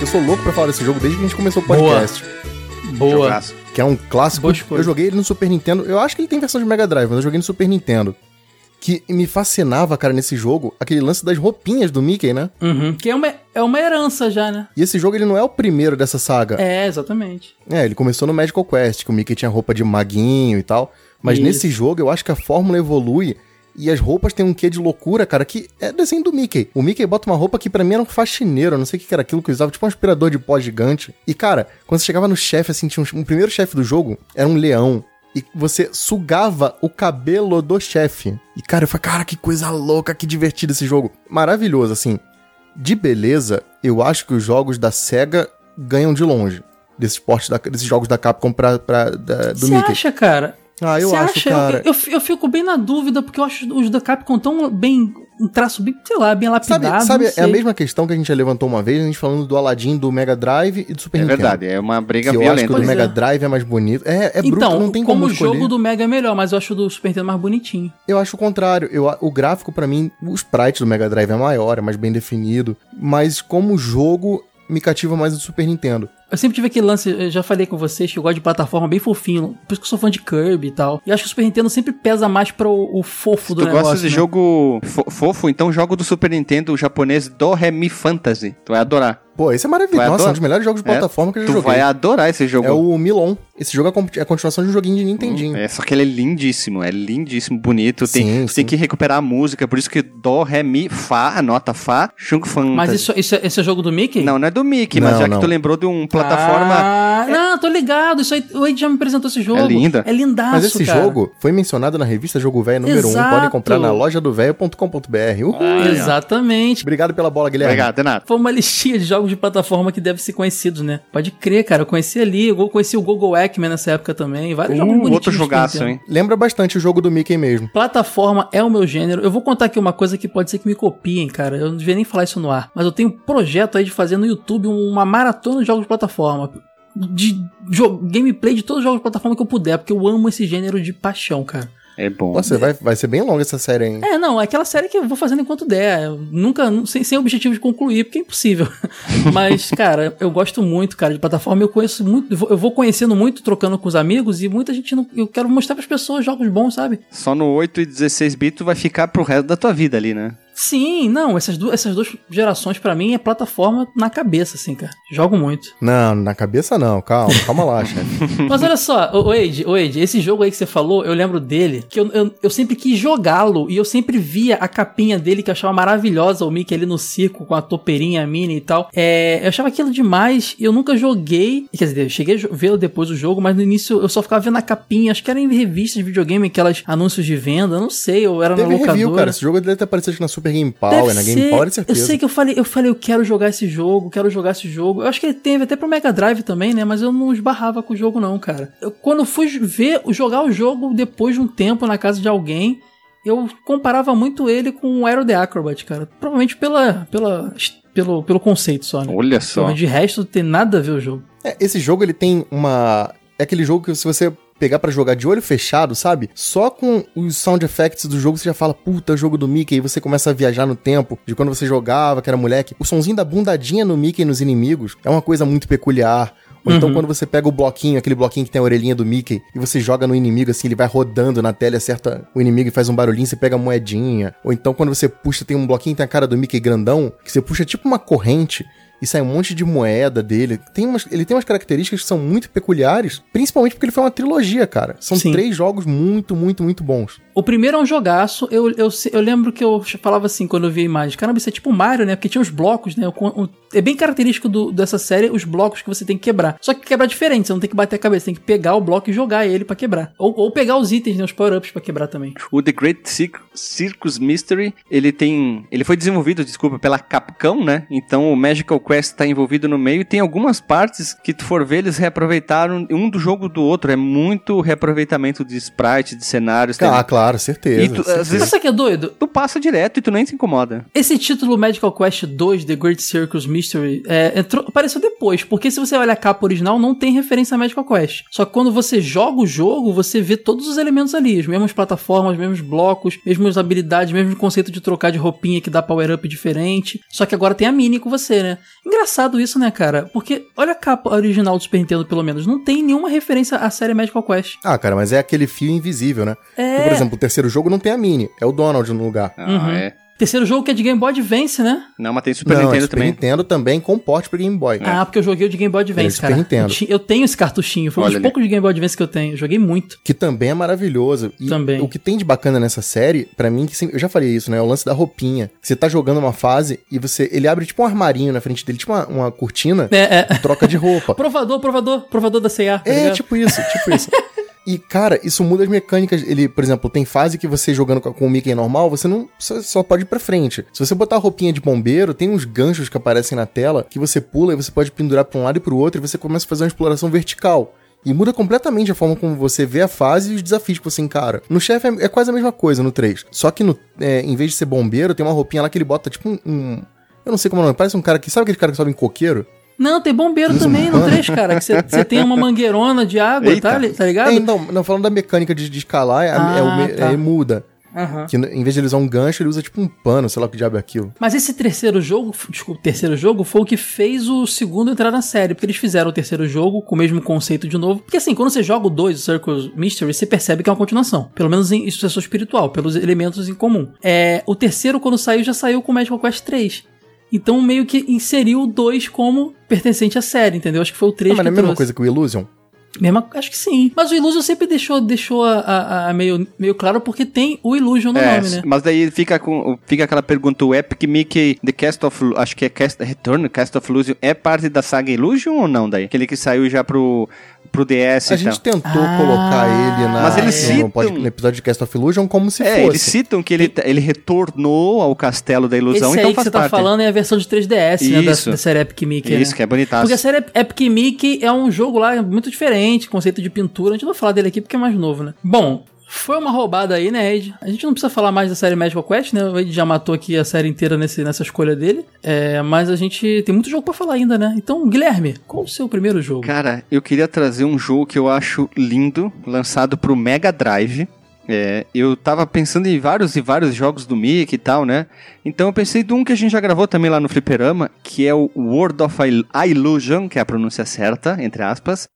Eu sou louco pra falar desse jogo desde que a gente começou o Boa. podcast. Boa. Jogaço. Que é um clássico. Boa. Eu joguei ele no Super Nintendo. Eu acho que ele tem versão de Mega Drive, mas eu joguei no Super Nintendo. Que me fascinava, cara, nesse jogo, aquele lance das roupinhas do Mickey, né? Uhum, que é uma, é uma herança já, né? E esse jogo, ele não é o primeiro dessa saga. É, exatamente. É, ele começou no Magical Quest, que o Mickey tinha roupa de maguinho e tal. Mas Isso. nesse jogo, eu acho que a fórmula evolui e as roupas têm um quê de loucura, cara, que é desenho do Mickey. O Mickey bota uma roupa que pra mim era um faxineiro, não sei o que que era aquilo que usava, tipo um aspirador de pó gigante. E, cara, quando você chegava no chefe, assim, tinha um, um primeiro chefe do jogo, era um leão. E você sugava o cabelo do chefe. E, cara, eu falei, cara, que coisa louca, que divertido esse jogo. Maravilhoso, assim. De beleza, eu acho que os jogos da SEGA ganham de longe. Desses, portes da, desses jogos da Capcom pra, pra, da- do Você Mickey. acha, cara? Ah, eu Você acho, acha? Eu- cara. Eu, eu fico bem na dúvida, porque eu acho os da Capcom tão bem. Um traço bem, sei lá, bem lapidado. Sabe, sabe é a mesma questão que a gente já levantou uma vez, a gente falando do Aladdin, do Mega Drive e do Super É Nintendo. verdade, é uma briga Que eu acho que violenta. o do Mega é. Drive é mais bonito. É, é bruto, Então, não tem como, como, o escolher. jogo do Mega é melhor, mas eu acho o do Super Nintendo mais bonitinho. Eu acho o contrário. Eu, o gráfico, pra mim, o sprite do Mega Drive é maior, é mais bem definido. Mas como jogo, me cativa mais o do Super Nintendo. Eu sempre tive aquele lance, eu já falei com vocês, que eu gosto de plataforma bem fofinho. Por isso que eu sou fã de Kirby e tal. E acho que o Super Nintendo sempre pesa mais pro o fofo do Tu negócio. gosta de né? jogo fo- fofo? Então jogo do Super Nintendo japonês Do Re Mi Fantasy. Tu vai adorar. Pô, esse é maravilhoso. Nossa, é um dos melhores jogos de É, plataforma que eu já Tu joguei. vai adorar esse jogo. É o Milon. Esse jogo é a é a continuação de um joguinho de Nintendinho. É, só que ele é lindíssimo, é lindíssimo, bonito. Tem, Sim, você tem sim. que recuperar a música, por isso que Dó, Ré, Mi, Fá, a nota Fá, Chung Fan. Mas isso, isso é, esse é jogo do Mickey? Não, não é do Mickey, mas Não, já não. que tu lembrou de um plataforma. Ah, Não, tô ligado. Isso aí, o Ed já me apresentou esse jogo. É linda. É lindaço, Mas esse cara. jogo foi mencionado na revista Jogo Velho número 1. Exato. Podem comprar na loja do velho.com.br. Exatamente. Obrigado pela bola, Guilherme. Obrigado, Renato. Foi uma listinha de jogos de plataforma que devem ser conhecidos, né? Pode crer, cara. Eu conheci ali, eu conheci o Google Eggman nessa época também. Vários jogos Uh, bonitinhos. outro de jogaço, Nintendo. hein? Lembra bastante o jogo do Mickey mesmo. Plataforma é o meu gênero. Eu vou contar aqui uma coisa que pode ser que me copiem, cara. Eu não devia nem falar isso no ar. Mas eu tenho um projeto aí de fazer no YouTube uma maratona de jogos de plataforma. De jo- gameplay de todos os jogos de plataforma que eu puder, porque eu amo esse gênero de paixão, cara. É bom. Nossa, vai, vai ser bem longa essa série, hein? É, não, é aquela série que eu vou fazendo enquanto der. Eu nunca, nu- sem, sem objetivo de concluir, porque é impossível. <laughs> Mas, cara, eu gosto muito, cara, de plataforma. Eu conheço muito, eu vou- conhecendo muito, trocando com os amigos, e muita gente não. Eu quero mostrar pras pessoas jogos bons, sabe? Só no 8 e 16 bits tu vai ficar pro resto da tua vida ali, né? Sim, não, essas, du essas duas gerações, pra mim, é plataforma na cabeça, assim, cara. Jogo muito. Não, na cabeça não. Calma, calma lá, <laughs> chefe. Mas olha só, o o o Age, esse jogo aí que você falou, eu lembro dele, que eu, eu, eu sempre quis jogá-lo e eu sempre via a capinha dele que eu achava maravilhosa, o Mickey ali no circo com a topeirinha mini e tal. É, eu achava aquilo demais e eu nunca joguei. Quer dizer, eu cheguei a ver depois o jogo, mas no início eu só ficava vendo a capinha, acho que era em revistas de videogame, aquelas anúncios de venda, não sei, eu era Teve na locadora. review, cara. Esse jogo deve ter aparecido na Super Game Power, Deve na Game ser. Power, de certeza. Eu sei que eu falei, eu falei, eu quero jogar esse jogo, quero jogar esse jogo. Eu acho que ele teve até pro Mega Drive também, né? Mas eu não esbarrava com o jogo, não, cara. Eu, quando eu fui ver, jogar o jogo depois de um tempo na casa de alguém, eu comparava muito ele com o Aero the Acrobat, cara. Provavelmente pela, pela, pelo, pelo conceito só, né? Olha só. Mas de resto, não tem nada a ver o jogo. É, esse jogo, ele tem uma... É aquele jogo que se você pegar pra jogar de olho fechado, sabe? Só com os sound effects do jogo você já fala, puta, jogo do Mickey, e você começa a viajar no tempo de quando você jogava, que era moleque. O sonzinho da bundadinha no Mickey e nos inimigos é uma coisa muito peculiar. Ou então quando você pega o bloquinho, aquele bloquinho que tem a orelhinha do Mickey, e você joga no inimigo, assim, ele vai rodando na tela acerta o inimigo e faz um barulhinho, você pega a moedinha. Ou então quando você puxa, tem um bloquinho que tem a cara do Mickey grandão, que você puxa tipo uma corrente, e sai um monte de moeda dele. Tem umas, ele tem umas características que são muito peculiares, principalmente porque ele foi uma trilogia, cara. São Sim. três jogos muito, muito, muito bons. O primeiro é um jogaço. Eu, eu, eu lembro que eu falava assim quando eu vi a imagem: caramba, isso é tipo Mario, né? Porque tinha os blocos, né? O- o- é bem característico do- dessa série os blocos que você tem que quebrar. Só que quebrar diferente, você não tem que bater a cabeça, tem que pegar o bloco e jogar ele pra quebrar. Ou, ou pegar os itens, né? Os power-ups pra quebrar também. O The Great Cir- Circus Mystery, ele tem. Ele foi desenvolvido, desculpa, pela Capcom, né? Então o Magical Quest tá envolvido no meio e tem algumas partes que tu for ver, eles reaproveitaram um do jogo do outro. É muito reaproveitamento de sprite, de cenários. tem- Ah, claro, certeza. E tu- às certeza. Mas vezes- sabe que é doido? Tu passa direto e tu nem se incomoda. Esse título Magical Quest 2 The Great Circus Mystery é, entrou- apareceu depois, porque se você olha a capa original, não tem referência a Magical Quest. Só que quando você joga o jogo, você vê todos os elementos ali, as mesmas plataformas, os mesmos blocos, mesmas habilidades, mesmo conceito de trocar de roupinha que dá power-up diferente. Só que agora tem a Mini com você, né? Engraçado isso, né, cara? Porque olha a capa original do Super Nintendo, pelo menos, não tem nenhuma referência à série Magical Quest. Ah, cara, mas é aquele fio invisível, né? É. Porque, por exemplo, exemplo, o terceiro jogo não tem a Mini, é o Donald no lugar. Ah, Uhum. é. Terceiro jogo que é de Game Boy Advance, né? Não, mas tem Super não, Nintendo Super também. Nintendo também com porte pro Game Boy. Ah, porque eu joguei o de Game Boy É, Advance, Super cara. Nintendo. Eu, tenho esse cartuchinho, foi um dos poucos de Game Boy Advance que eu tenho. Eu joguei muito. Que também é maravilhoso. E Também. o que tem de bacana nessa série, pra mim, que sempre- eu já falei isso, né? É o lance da roupinha. Você tá jogando uma fase e você. Ele abre tipo um armarinho na frente dele, tipo uma, uma cortina, É, é. troca de roupa. <laughs> Provador, provador, provador da C&A, tá É, ligado? tipo isso, tipo isso. <laughs> E, cara, isso muda as mecânicas. Ele, por exemplo, tem fase que você jogando com o Mickey normal, você não só, só pode ir pra frente. Se você botar a roupinha de bombeiro, tem uns ganchos que aparecem na tela que você pula e você pode pendurar pra um lado e pro outro e você começa a fazer uma exploração vertical. E muda completamente a forma como você vê a fase e os desafios que você encara. No chefe é, é quase a mesma coisa no 3. Só que no, é, em vez de ser bombeiro, tem uma roupinha lá que ele bota tipo um. um- eu não sei como é o nome, parece um cara que. Sabe aquele cara que sobe em coqueiro? Não, tem bombeiro também no pano. 3, cara. Que você tem uma mangueirona de água, Eita. tá, tá ligado? É, não, não, falando da mecânica de, de escalar, é, Ah, é o me- tá. é, muda. Aham. Que em vez de ele usar um gancho, ele usa tipo um pano, sei lá o que diabo é aquilo. Mas esse terceiro jogo, desculpa, terceiro jogo foi o que fez o segundo entrar na série, porque eles fizeram o terceiro jogo com o mesmo conceito de novo. Porque assim, quando você joga o 2, o Circle Mystery, você percebe que é uma continuação. Pelo menos em sucessor espiritual, pelos elementos em comum. É, o terceiro, quando saiu, já saiu com o Magical Quest 3. Então meio que inseriu o 2 como pertencente à série, entendeu? Acho que foi o 3 Ah, mas que não é a mesma trouxe. coisa que o Illusion? Mesma, acho que sim. Mas o Illusion sempre deixou, deixou a, a- a meio, meio claro porque tem o Illusion no É, nome, né? mas daí fica com fica aquela pergunta, o Epic Mickey The Cast of acho que é Cast Return, Cast of Illusion é parte da saga Illusion ou não daí? Aquele que saiu já pro pro DS A e gente tentou Ah, colocar ele na, Mas eles no, citam- pod- no episódio de Cast of Illusion como se É, fosse. eles citam que ele, ele retornou ao castelo da ilusão, Esse então aí que você tá parte. falando é a versão de 3DS, né? Da, Isso. da série Epic Mickey. Isso, né? que é bonitaço. Porque a série Epic Mickey é um jogo lá muito diferente, conceito de pintura. A gente não vai falar dele aqui porque é mais novo, né? Bom, foi uma roubada aí, né, Ed? A gente não precisa falar mais da série Magical Quest, né? O Ed já matou aqui a série inteira nesse, nessa escolha dele. É, mas a gente tem muito jogo pra falar ainda, né? Então, Guilherme, qual o seu primeiro jogo? Cara, eu queria trazer um jogo que eu acho lindo, lançado pro Mega Drive. É, eu tava pensando em vários e vários jogos do Mickey e tal, né? Então eu pensei de um que a gente já gravou também lá no Fliperama, que é o World of Il- Illusion, que é a pronúncia certa, entre aspas.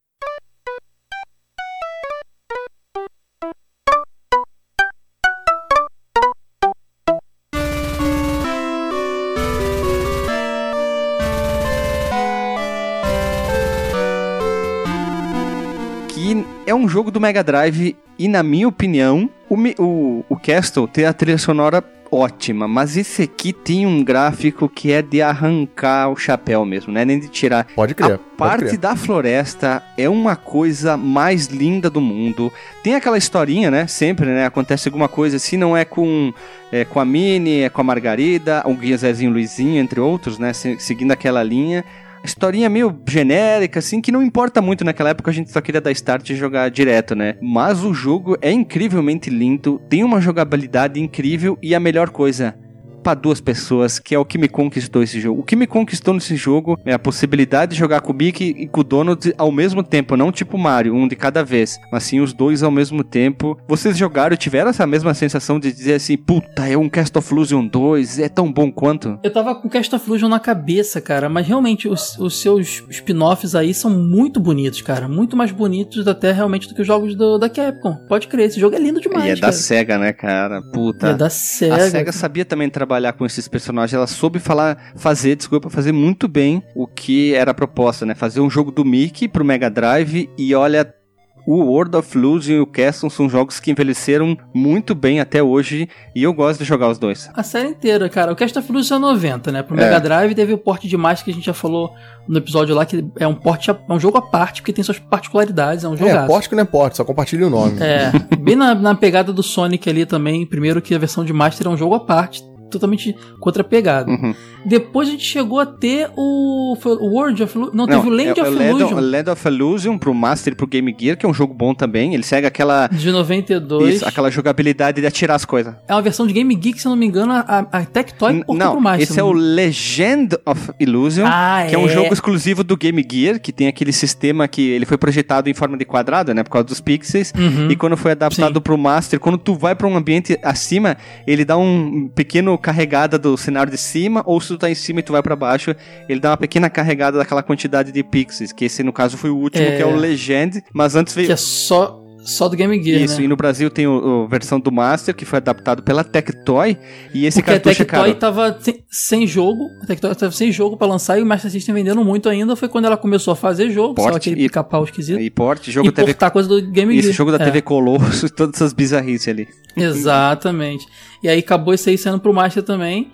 Um jogo do Mega Drive e, na minha opinião, o, o, o Castle tem a trilha sonora ótima, mas esse aqui tem um gráfico que é de arrancar o chapéu mesmo, né? Nem de tirar. Pode crer. A parte da floresta é uma coisa mais linda do mundo. Tem aquela historinha, né? Sempre, né? Acontece alguma coisa. Se não é com, é, com a Minnie, é com a Margarida, o Guia Zezinho Luizinho, entre outros, né? se- Seguindo aquela linha. Historinha meio genérica, assim, que não importa muito naquela época, a gente só queria dar start e jogar direto, né? Mas o jogo é incrivelmente lindo, tem uma jogabilidade incrível e a melhor coisa, pra duas pessoas, que é o que me conquistou esse jogo. O que me conquistou nesse jogo é a possibilidade de jogar com o Mickey e com o Donald ao mesmo tempo, não tipo Mario, um de cada vez, mas sim os dois ao mesmo tempo. Vocês jogaram e tiveram essa mesma sensação de dizer assim, puta, é um Cast of Illusion 2, é tão bom quanto? Eu tava com Cast of Illusion na cabeça, cara, mas realmente os, os seus spin-offs aí são muito bonitos, cara. Muito mais bonitos até realmente do que os jogos do- da Capcom. Pode crer, esse jogo é lindo demais, e é da cara. SEGA, né, cara? Puta. É da SEGA. A SEGA sabia também trabalhar com esses personagens, ela soube falar, fazer, desculpa, fazer muito bem o que era a proposta, né? Fazer um jogo do Mickey pro Mega Drive e olha, o World of Illusion e o Castle são jogos que envelheceram muito bem até hoje e eu gosto de jogar os dois. A série inteira, cara. O Cast of Illusion é 90, né? Pro É. Mega Drive teve o porte de mais que a gente já falou no episódio lá, que é um porte, é um jogo à parte, porque tem suas particularidades, é um É, jogaço. porte que não é porte, só compartilha o nome. É, <laughs> bem na, na pegada do Sonic ali também. Primeiro que a versão de Master é um jogo à parte, totalmente pegada. Uhum. Depois a gente chegou a ter o, foi o World of Illusion. Não, teve o Land é, of Land Illusion Land of Illusion pro Master e pro Game Gear, que é um jogo bom também. Ele segue aquela, de 92. isso, aquela jogabilidade de atirar as coisas. É uma versão de Game Geek, se eu não me engano, a, a Tectoy portou Não, pro Master. esse é o Legend of Illusion, Ah, que é um é. jogo exclusivo do Game Gear, que tem aquele sistema que ele foi projetado em forma de quadrado, né, por causa dos pixels, Uhum. e quando foi adaptado Sim. pro Master, quando tu vai pra um ambiente acima, ele dá um pequeno carregada do cenário de cima, ou se tu tá em cima e tu vai pra baixo, ele dá uma pequena carregada daquela quantidade de pixels, que esse no caso foi o último, É. que é o Legend, mas antes veio... Que é só, Só do Game Gear, Isso, né? e no Brasil tem o versão do Master, que foi adaptado pela Tectoy, e esse Porque a cartucho é Tectoy caro. tava sem, jogo, a Tectoy tava sem jogo pra lançar e o Master System vendendo muito ainda. Foi quando ela começou a fazer jogo, só Porte aquele e- pica-pau esquisito. E porte, jogo e TV, portar coisa do Game Gear. esse jogo da É, TV Colosso, <laughs> todas essas bizarrices ali. Exatamente. E aí acabou isso aí sendo pro Master também.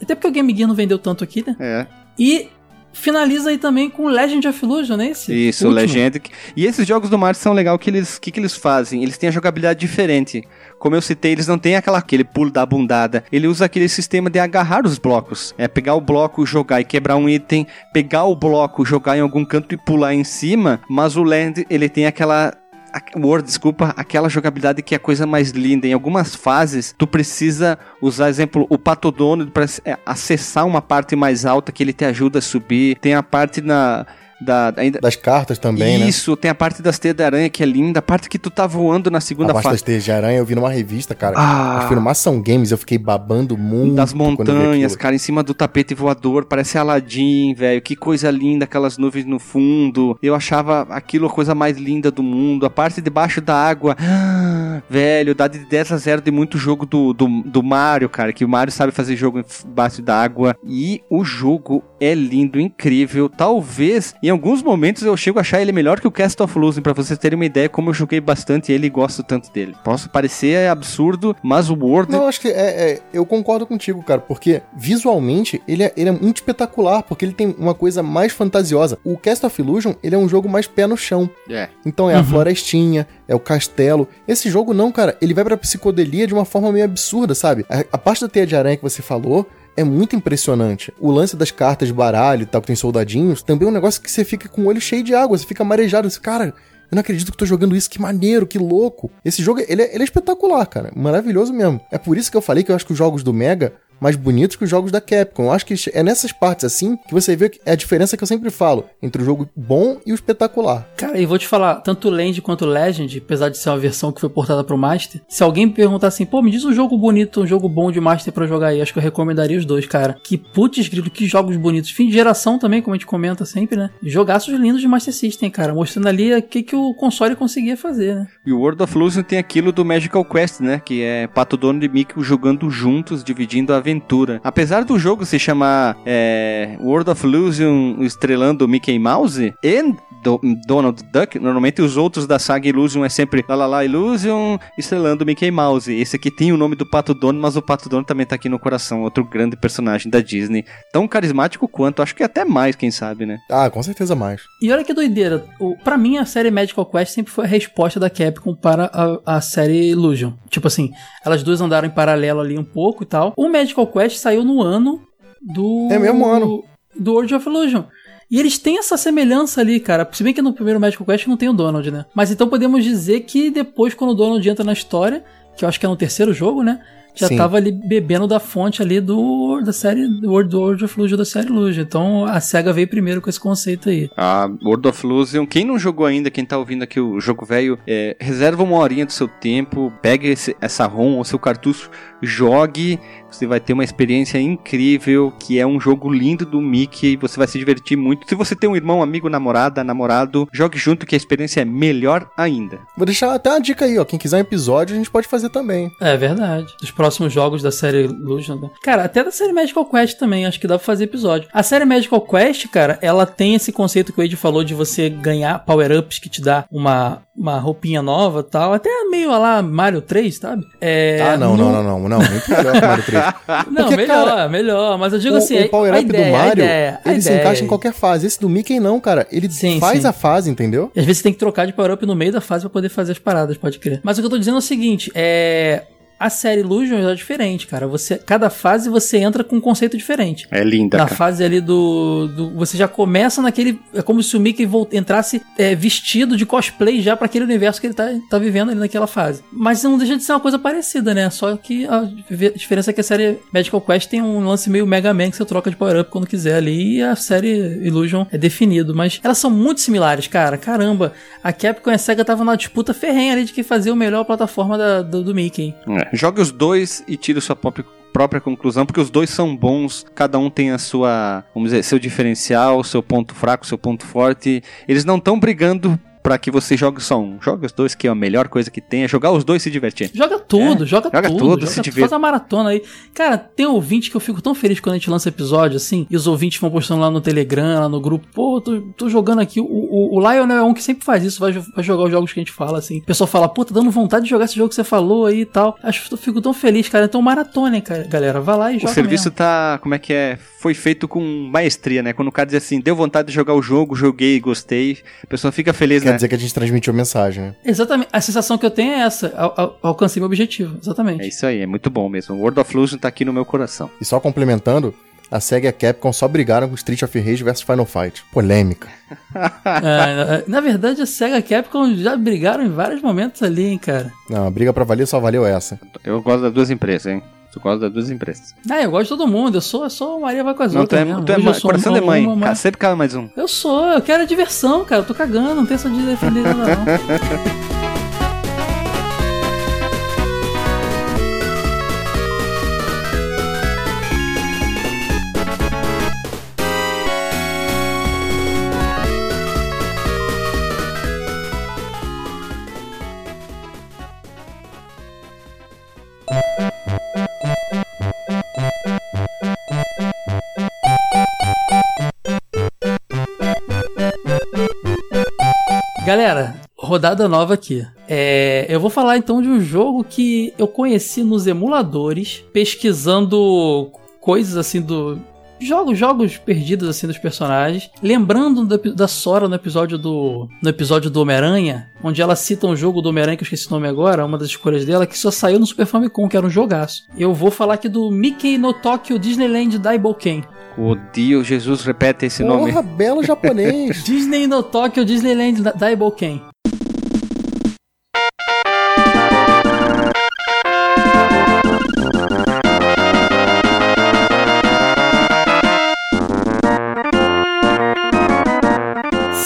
Até porque o Game Gear não vendeu tanto aqui, né? É. E finaliza aí também com Legend of Illusion, né? Esse Isso, o último. Legend. E esses jogos do Mario são legais, que eles, que, que eles fazem? Eles têm a jogabilidade diferente. Como eu citei, eles não têm aquela, aquele pulo da bundada. Ele usa aquele sistema de agarrar os blocos. É pegar o bloco, jogar e quebrar um item, pegar o bloco, jogar em algum canto e pular em cima. Mas o Land, ele tem aquela. Word, desculpa, aquela jogabilidade que é a coisa mais linda. Em algumas fases, tu precisa usar, exemplo, o Pato Donald para é, acessar uma parte mais alta que ele te ajuda a subir. Tem a parte na. Da, ainda, Das cartas também, né? isso, tem a parte das teias da aranha que é linda, a parte que tu tá voando na A segunda parte das teias de aranha eu vi numa revista, cara. Ah. Foi no Mação Games, eu fiquei babando muito. Das montanhas, cara, em cima do tapete voador, parece Aladdin, velho. Que coisa linda, aquelas nuvens no fundo. Eu achava aquilo a coisa mais linda do mundo. A parte debaixo da água, ah, velho, dá de 10 a 0 de muito jogo do, do, do Mario, cara. Que o Mario sabe fazer jogo embaixo da água. E o jogo é lindo, incrível. Talvez, em alguns momentos, eu chego a achar ele melhor que o Cast of Illusion, pra vocês terem uma ideia como eu joguei bastante ele e gosto tanto dele. Posso parecer absurdo, mas o World Não, acho que é, é- eu concordo contigo, cara, porque visualmente ele é, ele é muito espetacular, porque ele tem uma coisa mais fantasiosa. O Cast of Illusion, ele é um jogo mais pé no chão. é. Então é a Uhum. florestinha, é o castelo. Esse jogo não, cara, ele vai pra psicodelia de uma forma meio absurda, sabe? A, a parte da teia de aranha que você falou é muito impressionante. O lance das cartas de baralho e tal, que tem soldadinhos, também é um negócio que você fica com o olho cheio de água, você fica marejado. Você, cara, eu não acredito que eu tô jogando isso, que maneiro, que louco. Esse jogo, ele é, ele é espetacular, cara. Maravilhoso mesmo. É por isso que eu falei que eu acho que os jogos do Mega mais bonitos que os jogos da Capcom. Eu acho que é nessas partes assim que você vê que é a diferença que eu sempre falo entre o jogo bom e o espetacular. Cara, e vou te falar, tanto o Land quanto o Legend, apesar de ser uma versão que foi portada pro Master, se alguém me perguntar assim, pô, me diz um jogo bonito, um jogo bom de Master pra jogar aí, acho que eu recomendaria os dois, cara. Que putz grilo, que jogos bonitos. Fim de geração também, como a gente comenta sempre, né? Jogaços lindos de Master System, cara, mostrando ali o que, que o console conseguia fazer, né? E o World of Illusion tem aquilo do Magical Quest, né? Que é Pato Donald e Mickey jogando juntos, dividindo a aventura. Apesar do jogo se chamar é, World of Illusion estrelando Mickey Mouse e do- Donald Duck, normalmente os outros da saga Illusion é sempre La La La Illusion estrelando Mickey Mouse. Esse aqui tem o nome do Pato Donald, mas o Pato Donald também tá aqui no coração, outro grande personagem da Disney. Tão carismático quanto, acho que até mais, quem sabe, né? Ah, com certeza mais. E olha que doideira, o, pra mim a série Magical Quest sempre foi a resposta da Capcom para a, a série Illusion. Tipo assim, elas duas andaram em paralelo ali um pouco e tal. O Magical Quest saiu no ano do... É mesmo ano. Do World of Illusion. E eles têm essa semelhança ali, cara. Se bem que no primeiro Magical Quest não tem o Donald, né? Mas então podemos dizer que depois, quando o Donald entra na história, que eu acho que é no terceiro jogo, né? Já Sim. tava ali bebendo da fonte ali do da série do World, World of Illusion da série Illusion. Então a SEGA veio primeiro com esse conceito aí. A World of Illusion, quem não jogou ainda, quem tá ouvindo aqui o jogo velho, é, reserva uma horinha do seu tempo, pegue esse- essa ROM ou seu cartucho, jogue, você vai ter uma experiência incrível, que é um jogo lindo do Mickey, você vai se divertir muito. Se você tem um irmão, amigo, namorada, namorado, jogue junto que a experiência é melhor ainda. Vou deixar até uma dica aí, ó. Quem quiser um episódio, a gente pode fazer também. É verdade. Dos próximos jogos da série Illusion. né? Cara, até da série Magical Quest também, acho que dá pra fazer episódio. A série Magical Quest, cara, ela tem esse conceito que o Ed falou de você ganhar power-ups que te dá uma, uma roupinha nova e tal. Até meio a lá Mario 3, sabe? É, ah, não, no- não, não, não, não. Muito melhor que o Mario 3. Não, Porque, melhor, cara, melhor. Mas eu digo o, assim, o a- Power Up ideia, do Mario, ideia, ele se encaixa em qualquer fase. Esse do Mickey não, cara. Ele Sim, faz sim. a fase, entendeu? E às vezes você tem que trocar de power-up no meio da fase pra poder fazer as paradas, pode crer. Mas o que eu tô dizendo é o seguinte, é... A série Illusion é diferente, cara. Você, cada fase você entra com um conceito diferente. É linda, Na cara. fase ali do, do- Você já começa naquele. É como se o Mickey volt- entrasse é, vestido de cosplay já pra aquele universo que ele tá, tá vivendo ali naquela fase. Mas não deixa de ser uma coisa parecida, né? Só que a diferença é que a série Magical Quest tem um lance meio Mega Man que você troca de power-up quando quiser ali. E a série Illusion é definido. Mas elas são muito similares, cara. Caramba. A Capcom e a SEGA estavam na disputa ferrenha ali de quem fazia o melhor plataforma da- do, do Mickey. É, Jogue os dois e tire sua própria, própria conclusão, porque os dois são bons, cada um tem a sua, vamos dizer, seu diferencial, seu ponto fraco, seu ponto forte. Eles não estão brigando pra que você jogue só um. Joga os dois, que é a melhor coisa que tem, é jogar os dois e se divertir. Joga tudo, É, joga, joga tudo. tudo, joga se divirta. Faz a maratona aí. Cara, tem ouvinte que eu fico tão feliz quando a gente lança episódio assim, e os ouvintes vão postando lá no Telegram, lá no grupo. Pô, tô, tô jogando aqui. O, o, o Lionel é um que sempre faz isso, vai, vai jogar os jogos que a gente fala assim. O pessoal fala, pô, tá dando vontade de jogar esse jogo que você falou aí e tal. Acho que eu fico tão feliz, cara. Então, maratona, hein, cara, galera. Vai lá e O joga. serviço mesmo. tá, como é que é? Foi feito com maestria, né? Quando o cara diz assim, deu vontade de jogar o jogo, joguei, gostei, a pessoa fica feliz, Quer né? dizer que a gente transmitiu a mensagem, né? Exatamente. A sensação que eu tenho é essa. Al- al- alcancei meu objetivo. Exatamente. É isso aí, é muito bom mesmo. World of Illusion tá aqui no meu coração. E só complementando, a SEGA e a Capcom só brigaram com Street of Rage versus Final Fight. Polêmica. <laughs> É, na verdade, a SEGA e a Capcom já brigaram em vários momentos ali, hein, cara. Não, a briga pra valer só valeu essa. Eu gosto das duas empresas, hein? Eu gosto das duas empresas. Ah, eu gosto de todo mundo. Eu sou, eu sou Maria vai com as Não, tu outras é, mesmo. tu é ma- eu sou coração uma- de mãe. uma- uma- Cara, sempre cabe mais um. Eu sou, eu quero diversão, cara. Eu tô cagando, não tem essa de defender nada, não. <laughs> Galera, rodada nova aqui. É, eu vou falar então de um jogo que eu conheci nos emuladores, pesquisando coisas assim do. Jogos, jogos perdidos assim dos personagens. Lembrando do epi- da Sora no episódio do. No episódio do Homem-Aranha, onde ela cita um jogo do Homem-Aranha, que eu esqueci o nome agora, uma das escolhas dela, que só saiu no Super Famicom, que era um jogaço. Eu vou falar aqui do Mickey no Tokyo Disneyland Daiboken. O Dio Jesus repete esse nome. Porra, belo japonês. <laughs> Disney no Tokyo Disneyland Da- Daiboken.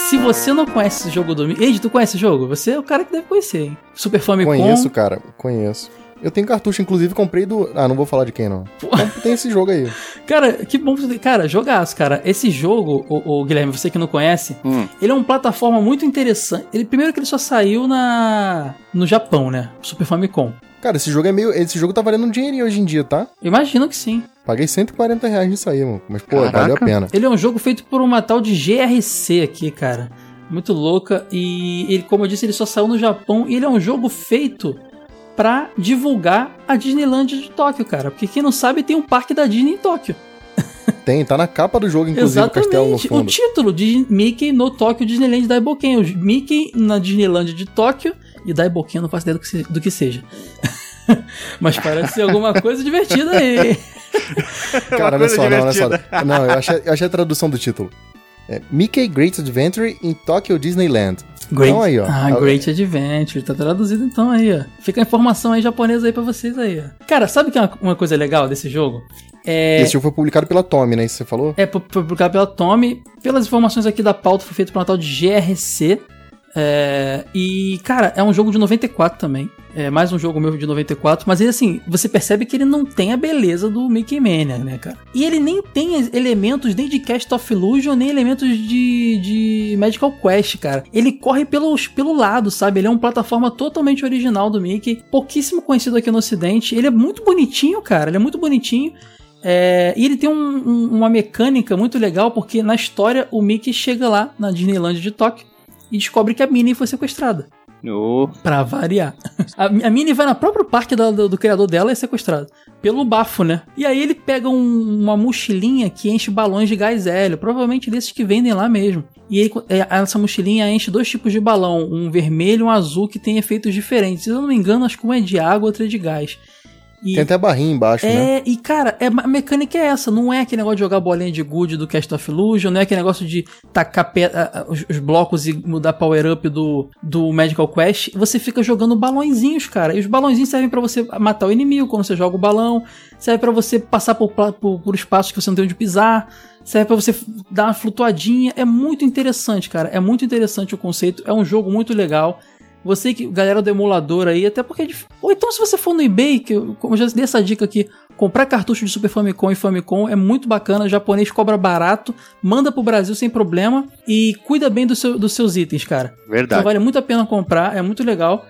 Se você não conhece esse jogo do Mickey... Ed, tu conhece esse jogo? Você é o cara que deve conhecer, hein? Super Famicom. conheço, cara. Conheço. Eu tenho cartucho, inclusive comprei do. Ah, não vou falar de quem não. Então, tem esse jogo aí. Cara, que bom que você... Cara, jogaço, cara. Esse jogo, o, Guilherme, você que não conhece, Hum. ele é uma plataforma muito interessante. Ele, primeiro que ele só saiu na no Japão, né? Super Famicom. Cara, esse jogo é meio. Esse jogo tá valendo um dinheirinho hoje em dia, tá? Imagino que sim. Paguei 140 reais nisso aí, mano. Mas, pô, Caraca. valeu a pena. Ele é um jogo feito por uma tal de GRC aqui, cara. Muito louca. E ele, como eu disse, ele só saiu no Japão. E ele é um jogo feito pra divulgar a Disneyland de Tóquio, cara. Porque quem não sabe, tem um parque da Disney em Tóquio. Tem, tá na capa do jogo, inclusive, o castelo no Exatamente. O fundo. título de Mickey no Tóquio Disneyland Daiboken. O Mickey na Disneyland de Tóquio. E Daiboken eu não faço ideia do que, seja. <laughs> Mas parece ser alguma coisa divertida aí. Cara, olha só, não, olha só. Não, eu achei, eu achei a tradução do título. É Mickey Great Adventure in Tokyo Disneyland. Great. Então aí, ó. Ah, Great Adventure. Tá traduzido então aí, ó. Fica a informação aí japonesa aí pra vocês aí, ó. Cara, sabe que é uma, uma coisa legal desse jogo? É. Esse jogo foi publicado pela Tommy, né? Isso você falou? É pu- publicado pela Tommy. Pelas informações aqui da pauta, foi feito por uma tal de GRC. É, e, cara, é um jogo de 94 também. É mais um jogo meu de 94. Mas ele, assim, você percebe que ele não tem a beleza do Mickey Mania, né, cara? E ele nem tem elementos nem de Cast of Illusion, nem elementos de, de Magical Quest, cara. Ele corre pelos, pelo lado, sabe? Ele é uma plataforma totalmente original do Mickey. Pouquíssimo conhecido aqui no Ocidente. Ele é muito bonitinho, cara. Ele é muito bonitinho. É, e ele tem um- um- uma mecânica muito legal, porque na história o Mickey chega lá na Disneyland de Tóquio e descobre que a Minnie foi sequestrada. Oh, Pra variar. A, a Minnie vai no próprio parque da- do, do criador dela e é sequestrada. Pelo bafo, né? E aí ele pega um- uma mochilinha que enche balões de gás hélio. Provavelmente desses que vendem lá mesmo. E aí, é, essa mochilinha enche dois tipos de balão. Um vermelho e um azul que tem efeitos diferentes. Se eu não me engano, acho que um é de água, outro é de gás. E- Tem até barrinha embaixo, né? é, e cara, é, a mecânica é essa, não é aquele negócio de jogar bolinha de good do Cast of Illusion, não é aquele negócio de tacar pe- os, os blocos e mudar power up do, do Magical Quest. Você fica jogando balõezinhos, cara. E os balõezinhos servem pra você matar o inimigo quando você joga o balão, serve pra você passar por, por, por espaços que você não tem onde pisar. Serve pra você dar uma flutuadinha. É muito interessante, cara. É muito interessante o conceito. É um jogo muito legal. Você que, galera do emulador aí, até porque. é dif- Ou então, se você for no eBay, que eu, como eu já dei essa dica aqui, comprar cartucho de Super Famicom e Famicom é muito bacana. O japonês cobra barato, manda pro Brasil sem problema e cuida bem do seu- dos seus itens, cara. Então Verdade. vale muito a pena comprar, é muito legal.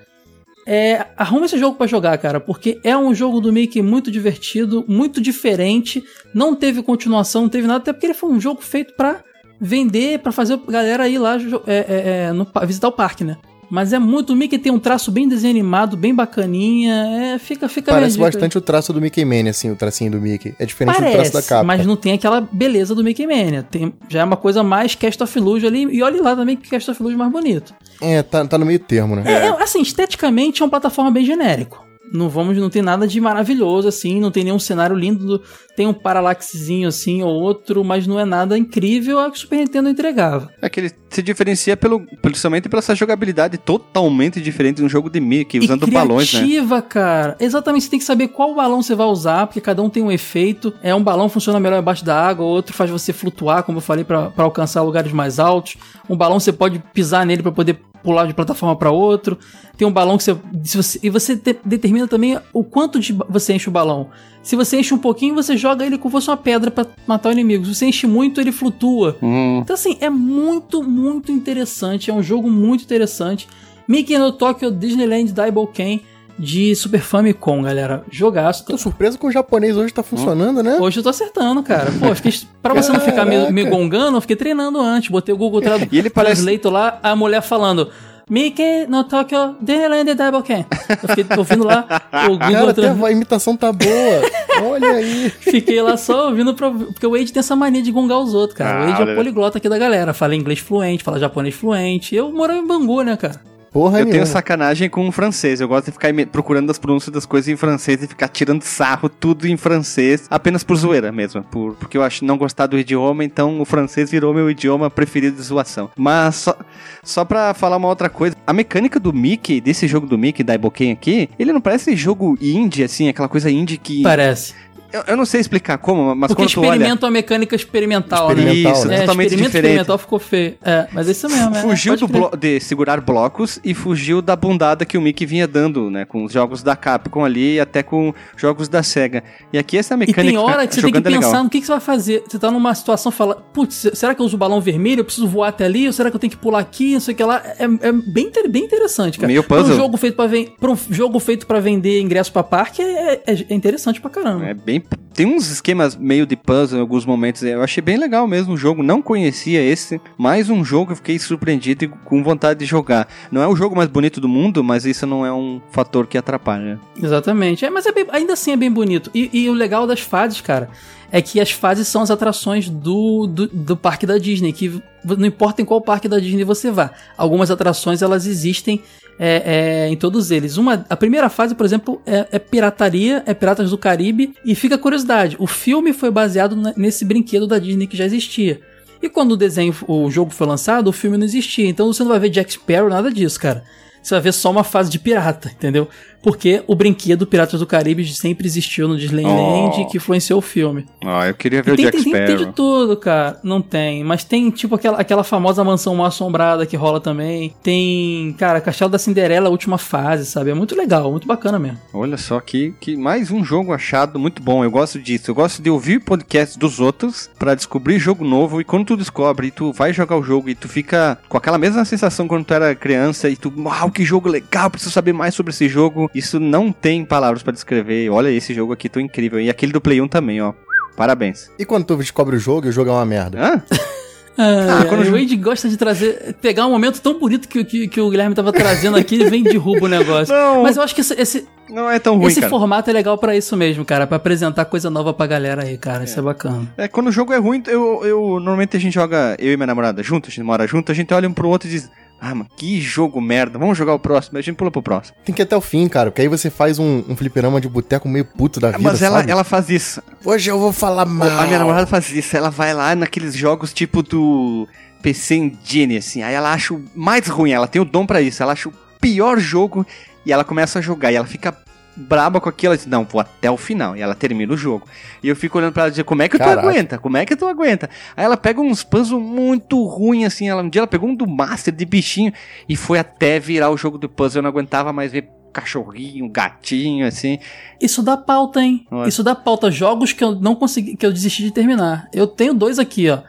É, arruma esse jogo pra jogar, cara, porque é um jogo do Mickey muito divertido, muito diferente. Não teve continuação, não teve nada, até porque ele foi um jogo feito pra vender, pra fazer a galera ir lá é, é, é, no visitar o parque, né? Mas é muito. O Mickey tem um traço bem desenhado, bem bacaninha. É, fica, fica Parece bastante o traço do Mickey Mania, assim, o tracinho do Mickey. É diferente do Parece, traço da capa. mas não tem aquela beleza do Mickey Mania. Tem, já é uma coisa mais Cast of Illusion ali. E olha lá também que Cast of Illusion é mais bonito. É, tá, tá no meio termo, né? É, é, assim, esteticamente é uma plataforma bem genérico. Não vamos, não tem nada de maravilhoso assim, não tem nenhum cenário lindo, tem um paralaxezinho assim ou outro, mas não é nada incrível a que o Super Nintendo entregava. É que ele se diferencia pelo, principalmente pela essa jogabilidade totalmente diferente de um jogo de Mickey, usando e balões, né? criativa, cara. Exatamente, você tem que saber qual balão você vai usar, porque cada um tem um efeito. É um balão funciona melhor embaixo da água, outro faz você flutuar, como eu falei, pra alcançar lugares mais altos. Um balão você pode pisar nele pra poder pular de plataforma pra outro. Tem um balão que você, você e você te- determina também o quanto de você enche o balão. Se você enche um pouquinho, você joga ele como se fosse uma pedra pra matar o inimigo. Se você enche muito, ele flutua. Hum, Então, assim, é muito, muito interessante. É um jogo muito interessante. Mickey no Tokyo Disneyland Double Ken de Super Famicom, galera. Jogaço. Tô surpreso com o japonês hoje tá funcionando, né? Hoje eu tô acertando, cara. Pô, fiquei, pra você não ficar me, me gongando, eu fiquei treinando antes. Botei o Google <laughs> Trad E ele parece- Translate lá, a mulher falando... Mickey no Tokyo Disneyland Double Ken. Eu fiquei ouvindo lá o Google Cara, até a imitação tá boa. Olha aí. Fiquei lá só ouvindo, pra... porque o Wade tem essa mania de gongar os outros, cara. Ah, o Wade é o poliglota aqui da galera. Fala inglês fluente, fala japonês fluente. Eu moro em Bangu, né, cara? Porra eu tenho nenhuma. sacanagem com o francês. Eu gosto de ficar procurando as pronúncias das coisas em francês e ficar tirando sarro tudo em francês, apenas por zoeira mesmo. Por, porque eu acho não gostar do idioma, então o francês virou meu idioma preferido de zoação. Mas só, só pra falar uma outra coisa, a mecânica do Mickey, desse jogo do Mickey, da Iboken aqui, ele não parece jogo indie, assim, aquela coisa indie que. Parece. Eu, eu não sei explicar como, mas Porque quando tu olha. a mecânica experimental, né? Experimental, Isso, né? É, totalmente experimento diferente. experimental ficou feio. É, mas é isso mesmo, é. Fugiu Pode do blo- de segurar blocos e fugiu da bundada que o Mickey vinha dando, né? Com os jogos da Capcom ali e até com jogos da SEGA. E aqui essa E mecânica tem hora que você tem que é pensar legal. no que, que você vai fazer. Você tá numa situação fala, putz, será que eu uso o balão vermelho? Eu preciso voar até ali? Ou será que eu tenho que pular aqui? Não sei o que lá. É, é bem, bem interessante, cara. Meio Pra um puzzle. jogo feito pra, ven- pra um jogo feito pra vender ingresso pra parque é, é- é interessante pra caramba. É bem. Tem uns esquemas meio de puzzle em alguns momentos. Eu achei bem legal mesmo o jogo. Não conhecia esse. Mais um jogo que eu fiquei surpreendido e com vontade de jogar. Não é o jogo mais bonito do mundo, mas isso não é um fator que atrapalha. Exatamente. É, mas é bem- ainda assim é bem bonito. E, e o legal das fases, cara, é que as fases são as atrações do, do, do parque da Disney, que não importa em qual parque da Disney você vá. Algumas atrações elas existem é, é, em todos eles. Uma, a primeira fase, por exemplo, é, é pirataria, é Piratas do Caribe. E fica curiosidade: o filme foi baseado nesse brinquedo da Disney que já existia. E quando o desenho, o jogo foi lançado, o filme não existia. Então você não vai ver Jack Sparrow, nada disso, cara. Você vai ver só uma fase de pirata, entendeu? Porque o brinquedo Piratas do Caribe sempre existiu no Disneyland Oh. que influenciou o filme. Ah, eu queria E ver o tem, Jack tem, tem, tem Sparrow. de tudo, cara. Não tem. Mas tem, tipo, aquela, aquela famosa mansão mal assombrada que rola também. Tem, cara, Castelo da Cinderela, a última fase, sabe? É muito legal, muito bacana mesmo. Olha só que, que mais um jogo achado muito bom. Eu gosto disso. Eu gosto de ouvir podcasts dos outros pra descobrir jogo novo. E quando tu descobre, tu vai jogar o jogo e tu fica com aquela mesma sensação quando tu era criança e tu, uau, que jogo legal, preciso saber mais sobre esse jogo. Isso não tem palavras pra descrever. Olha esse jogo aqui, tão incrível. E aquele do Play 1 também, ó. Parabéns. E quando tu descobre o jogo e o jogo é uma merda? Hã? <laughs> Ah, quando o Wade gosta de trazer, pegar um momento tão bonito que, que, que o Guilherme tava trazendo aqui e vem e derruba o negócio. <laughs> Não. Mas eu acho que esse, esse, Não é tão ruim, esse cara. formato é legal pra isso mesmo, cara. Pra apresentar coisa nova pra galera aí, cara. Isso é bacana. É, quando o jogo é ruim, eu, eu normalmente a gente joga, eu e minha namorada junto, a gente mora junto, a gente olha um pro outro e diz, ah, mano, que jogo merda, vamos jogar o próximo, a gente pula pro próximo. Tem que ir até o fim, cara, porque aí você faz um, um fliperama de boteco meio puto da vida, Mas ela, sabe? ela faz isso. Hoje eu vou falar mal. A minha namorada faz isso, ela vai lá naqueles jogos tipo do PC Engine, assim, aí ela acha o mais ruim, ela tem o dom pra isso, ela acha o pior jogo e ela começa a jogar e ela fica braba com aquilo. Ela diz, não, vou até o final. E ela termina o jogo. E eu fico olhando pra ela e dizer, como é que tu Caraca. aguenta? Como é que tu aguenta? Aí ela pega uns puzzles muito ruins, assim. Ela, um dia ela pegou um do Master de bichinho e foi até virar o jogo do puzzle. Eu não aguentava mais ver cachorrinho, gatinho, assim. Isso dá pauta, hein? Olha. Isso dá pauta. Jogos que eu não consegui, que eu desisti de terminar. Eu tenho dois aqui, ó.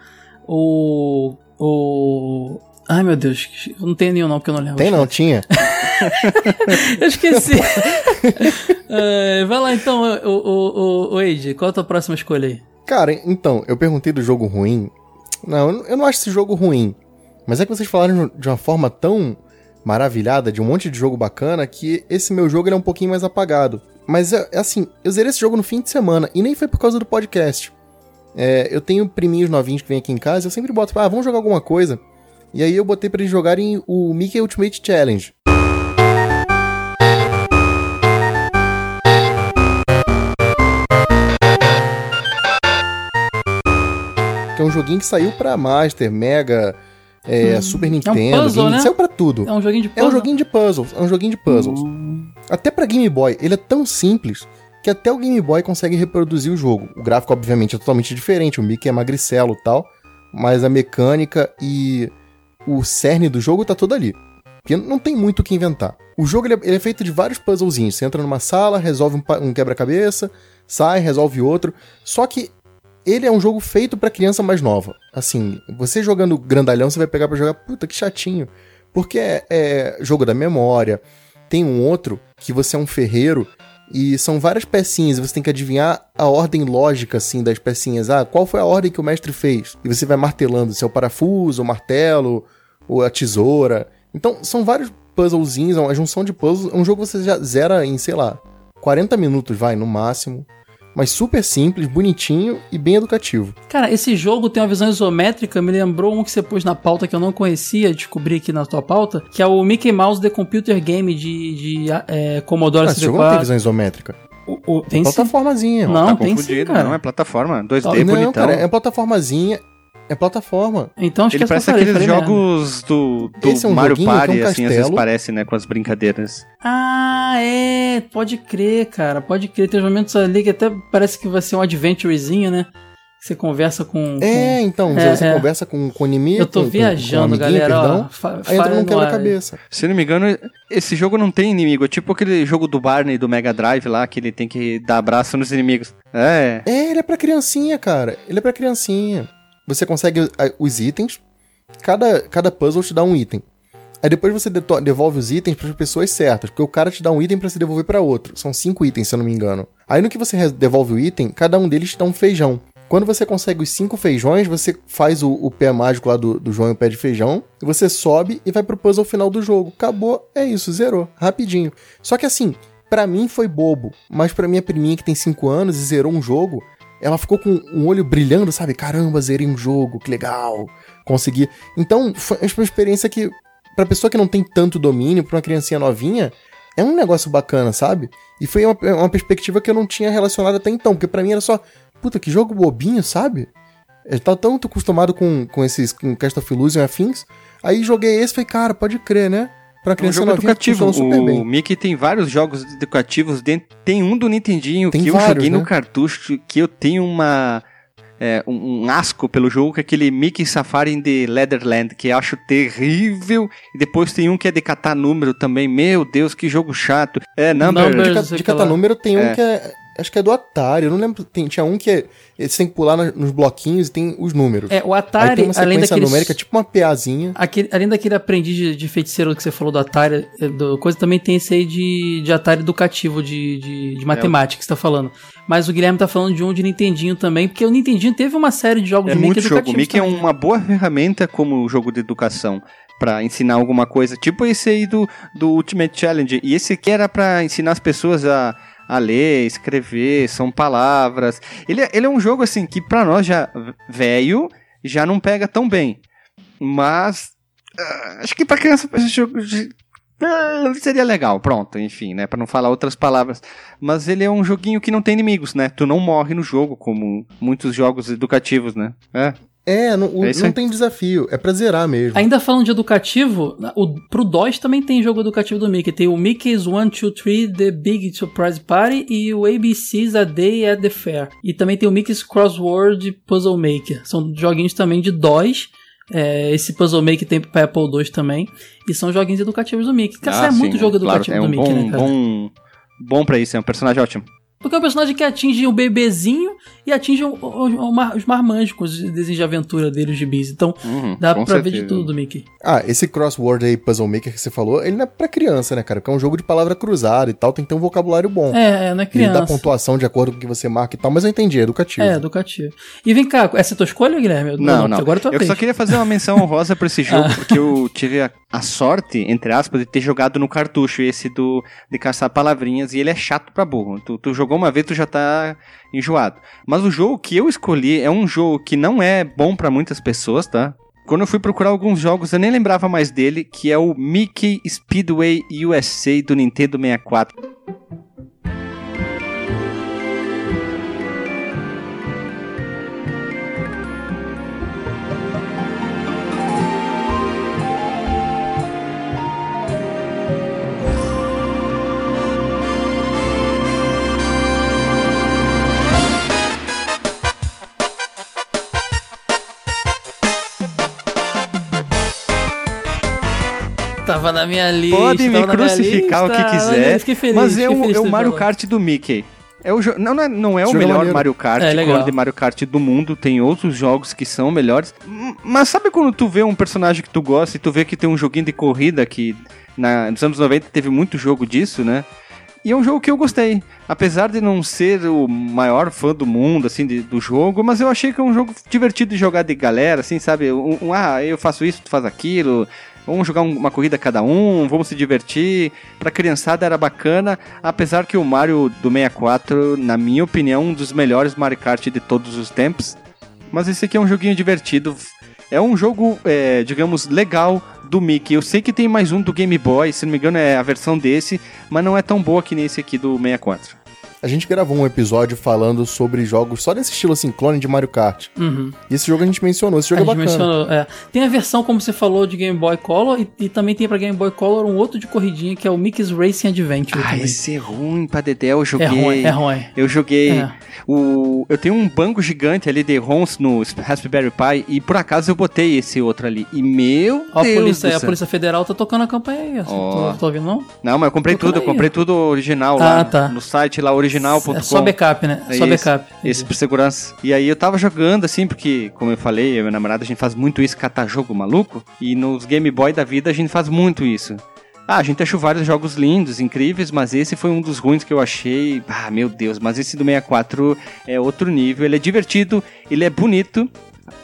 O. O. Ai meu Deus, eu não tenho nenhum não, porque eu não lembro. Tem não, tinha. <laughs> <laughs> Eu esqueci. É, vai lá então, o, o, o, qual a tua próxima escolha aí? Cara, então, eu perguntei do jogo ruim. Não, eu não- acho esse jogo ruim. Mas é que vocês falaram de uma forma tão maravilhada, de um monte de jogo bacana, que esse meu jogo é um pouquinho mais apagado. Mas é, é assim, eu zerei esse jogo no fim de semana, e nem foi por causa do podcast. É, eu tenho priminhos novinhos que vêm aqui em casa, eu sempre boto, ah, vamos jogar alguma coisa. E aí eu botei pra eles jogarem o Mickey Ultimate Challenge. Que é um joguinho que saiu pra Master, Mega, é, Super Nintendo, puzzle, Game- né? saiu pra tudo. É um joguinho de É puzzle? um joguinho de puzzles, é um joguinho de puzzles. Até pra Game Boy, ele é tão simples que até o Game Boy consegue reproduzir o jogo. O gráfico, obviamente, é totalmente diferente, o Mickey é magricelo e tal, mas a mecânica e o cerne do jogo tá todo ali. Porque não tem muito o que inventar. O jogo ele é, ele é feito de vários puzzlezinhos. Você entra numa sala, resolve um, um quebra-cabeça, sai, resolve outro. Só que ele é um jogo feito pra criança mais nova. Assim, você jogando grandalhão, você vai pegar pra jogar, puta que chatinho. Porque é, é jogo da memória. Tem um outro que você é um ferreiro e são várias pecinhas e você tem que adivinhar a ordem lógica assim das pecinhas. Ah, qual foi a ordem que o mestre fez? E você vai martelando se é o parafuso, o martelo, ou a tesoura. Então, são vários puzzlezinhos, é uma junção de puzzles. É um jogo que você já zera em, sei lá, 40 minutos, vai, no máximo. Mas super simples, bonitinho e bem educativo. Cara, esse jogo tem uma visão isométrica, me lembrou um que você pôs na pauta que eu não conhecia, descobri aqui na tua pauta, que é o Mickey Mouse The Computer Game de, de é, Commodore Ah, esse jogo não tem 64. visão isométrica. O, o, tem. Plataformazinha. Não, tá tem sim, confundido, cara. não é plataforma. 2D Não, bonitão. cara, é plataformazinha. É plataforma. Então Ele esquece parece que eu falei, aqueles jogos do, do Esse é um Mario é Party, um assim, às vezes parece, né, com as brincadeiras. Ah, é, pode crer, cara, pode crer. Tem uns momentos ali que até parece que vai ser um adventurezinho, né? Você conversa com. É, então, É, você é. conversa com, com o inimigo. Eu tô com- com- viajando, com galera. perdão, ó, aí entra num quebra-cabeça. Se não me engano, esse jogo não tem inimigo. É tipo aquele jogo do Barney do Mega Drive lá, que ele tem que dar abraço nos inimigos. É. É, ele é pra criancinha, cara. Ele é pra criancinha. Você consegue os itens, cada, cada puzzle te dá um item. Aí depois você devolve os itens para as pessoas certas, porque o cara te dá um item pra se devolver pra outro. São cinco itens, se eu não me engano. Aí no que você devolve o item, cada um deles te dá um feijão. Quando você consegue os cinco feijões, você faz o, o pé mágico lá do, do João e o pé de feijão, e você sobe e vai pro puzzle final do jogo. Acabou, é isso, zerou, rapidinho. Só que assim, pra mim foi bobo, mas pra minha priminha que tem 5 anos e zerou um jogo, ela ficou com um olho brilhando, sabe? Caramba, zerei um jogo, que legal, consegui. Então, foi uma experiência que, pra pessoa que não tem tanto domínio, pra uma criancinha novinha, é um negócio bacana, sabe? E foi uma, uma perspectiva que eu não tinha relacionado até então, porque pra mim era só, puta, que jogo bobinho, sabe? Eu tava tanto acostumado com, com esses, com Cast of Illusion e afins, aí joguei esse e falei, cara, pode crer, né? Pra É um criança jogo educativo. super O bem. Mickey tem vários jogos educativos dentro. Tem um do Nintendinho Tem que eu vários, joguei no né? cartucho que eu tenho uma. é, um, um asco pelo jogo, que é aquele Mickey Safari in the Leatherland, que eu acho terrível. E depois tem um que é de catar número também. Meu Deus, que jogo chato. É, Number. Number- De, ca- de lá. número tem um É. que é. Acho que é do Atari, eu não lembro. Tem, tinha um que é. Você tem que pular na- nos bloquinhos e tem os números. É, o Aí Atari, tem uma além sequência daquele. numérica, tipo uma PAzinha. Aquele, além daquele aprendiz de, de feiticeiro que você falou do Atari, eh, do, coisa também tem esse aí de, de Atari educativo, de, de, de matemática que você tá falando. Mas o Guilherme tá falando de um de Nintendinho também, porque o Nintendinho teve uma série de jogos É de muito Mickey jogo. O educativos Mickey é também, né? uma boa ferramenta como jogo de educação pra ensinar alguma coisa. Tipo esse aí do, do Ultimate Challenge. E esse aqui era pra ensinar as pessoas a, a ler, escrever, são palavras. Ele, é- ele é um jogo assim que pra nós já velho já não pega tão bem. Mas ah, acho que pra criança esse jogo seria legal, pronto, enfim, né, Pra não falar outras palavras. Mas ele é um joguinho que não tem inimigos, né? Tu não morre no jogo como muitos jogos educativos, né? É. É, não, o- É não tem desafio, é pra zerar mesmo. Ainda falando de educativo, o, pro DOS também tem jogo educativo do Mickey. Tem o Mickey's 1, 2, 3, The Big Surprise Party e o ABC's A Day at the Fair. E também tem o Mickey's Crossword Puzzle Maker. São joguinhos também de DOS. É, esse Puzzle Maker tem pra Apple II também. E são joguinhos educativos do Mickey. Cara, Ah, é sim, muito né? jogo Claro, educativo é do um Mickey, bom, né, cara? bom, bom pra isso, é um personagem ótimo. Porque é um personagem que atinge o bebezinho e atinge o- o- o mar- os marmanjos com os desenhos de aventura dele, os gibis. Então, Uhum, dá pra ver de certeza. tudo do Mickey. Ah, esse crossword aí, Puzzle Maker que você falou, ele não é pra criança, né, cara? Porque é um jogo de palavra cruzada e tal, tem que ter um vocabulário bom. É, é, não é Ele criança. dá pontuação de acordo com o que você marca e tal, mas eu entendi, é educativo. É, educativo. E vem cá, essa é a tua escolha, Guilherme? Não, não. Agora é eu vez. só queria fazer uma menção honrosa pra esse <laughs> jogo, porque eu tive a, a sorte, entre aspas, de ter jogado no cartucho esse do de caçar palavrinhas, e ele é chato pra burro. Tu, tu jogou uma vez, tu já tá enjoado. Mas o jogo que eu escolhi é um jogo que não é bom pra muitas pessoas, tá? Quando eu fui procurar alguns jogos, eu nem lembrava mais dele, que é o Mickey Speedway USA do Nintendo 64. Tava na minha lista. Pode me crucificar o que quiser, fiquei feliz, mas é o, feliz é o Mario. Kart do Mickey. É o não, não é, não é o melhor maneiro. Mario Kart, É, clone de Mario Kart do mundo, tem outros jogos que são melhores. Mas sabe quando tu vê um personagem que tu gosta e tu vê que tem um joguinho de corrida que na, nos anos 90 teve muito jogo disso, né? E é um jogo que eu gostei. Apesar de não ser o maior fã do mundo, assim, de- do jogo, mas eu achei que é um jogo divertido de jogar de galera, assim, sabe? Um, um, ah, eu faço isso, tu faz aquilo. Vamos jogar um- uma corrida cada um, vamos se divertir. Pra criançada era bacana, apesar que o Mario do 64, na minha opinião, um dos melhores Mario Kart de todos os tempos. Mas esse aqui é um joguinho divertido. É um jogo, é, digamos, legal do Mickey. Eu sei que tem mais um do Game Boy, se não me engano é a versão desse, mas não é tão boa que nesse aqui do 64. A gente gravou um episódio falando sobre jogos só desse estilo assim, clone de Mario Kart. Uhum. E esse jogo a gente mencionou, esse A jogo é gente bacana. mencionou, é. Tem a versão, como você falou, de Game Boy Color e, e também tem pra Game Boy Color um outro de corridinha que é o Mickey's Racing Adventure. Ah, também. esse é ruim pra Dedé, eu joguei. é ruim, é ruim. Eu joguei. É. O, eu tenho um banco gigante ali de ROMs no Raspberry Pi e por acaso eu botei esse outro ali. E meu Ó, a Deus polícia, do a. Polícia Federal tá tocando a campanha aí. ó. Ó. Tô, tô ouvindo, não? Não, mas eu comprei Tocando tudo, eu aí. comprei tudo original Ah, lá tá. no site lá original.com. É só backup, né? É só isso, backup. Esse por segurança. E aí eu tava jogando assim, porque, como eu falei, eu e minha namorada, a gente faz muito isso, catar jogo maluco. E nos Game Boy da vida a gente faz muito isso. Ah, a gente achou vários jogos lindos, incríveis, mas esse foi um dos ruins que eu achei. Ah, meu Deus, mas esse do 64 é outro nível. Ele é divertido, ele é bonito.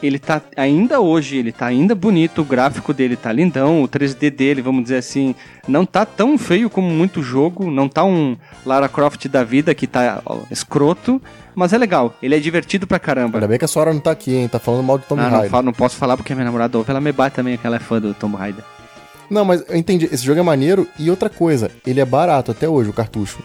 Ele tá ainda hoje, ele tá ainda bonito, o gráfico dele tá lindão, o 3D dele, vamos dizer assim, não tá tão feio como muito jogo, não tá um Lara Croft da vida que tá ó, escroto, mas é legal, ele é divertido pra caramba. Ainda bem que a Sora não tá aqui, hein? Tá falando mal de Tomb Ah, não, Raider. não posso falar porque a minha namorada ouve, ela me bate também, que ela é fã do Tomb Raider. Não, mas eu entendi. Esse jogo é maneiro. E outra coisa, ele é barato até hoje, o cartucho.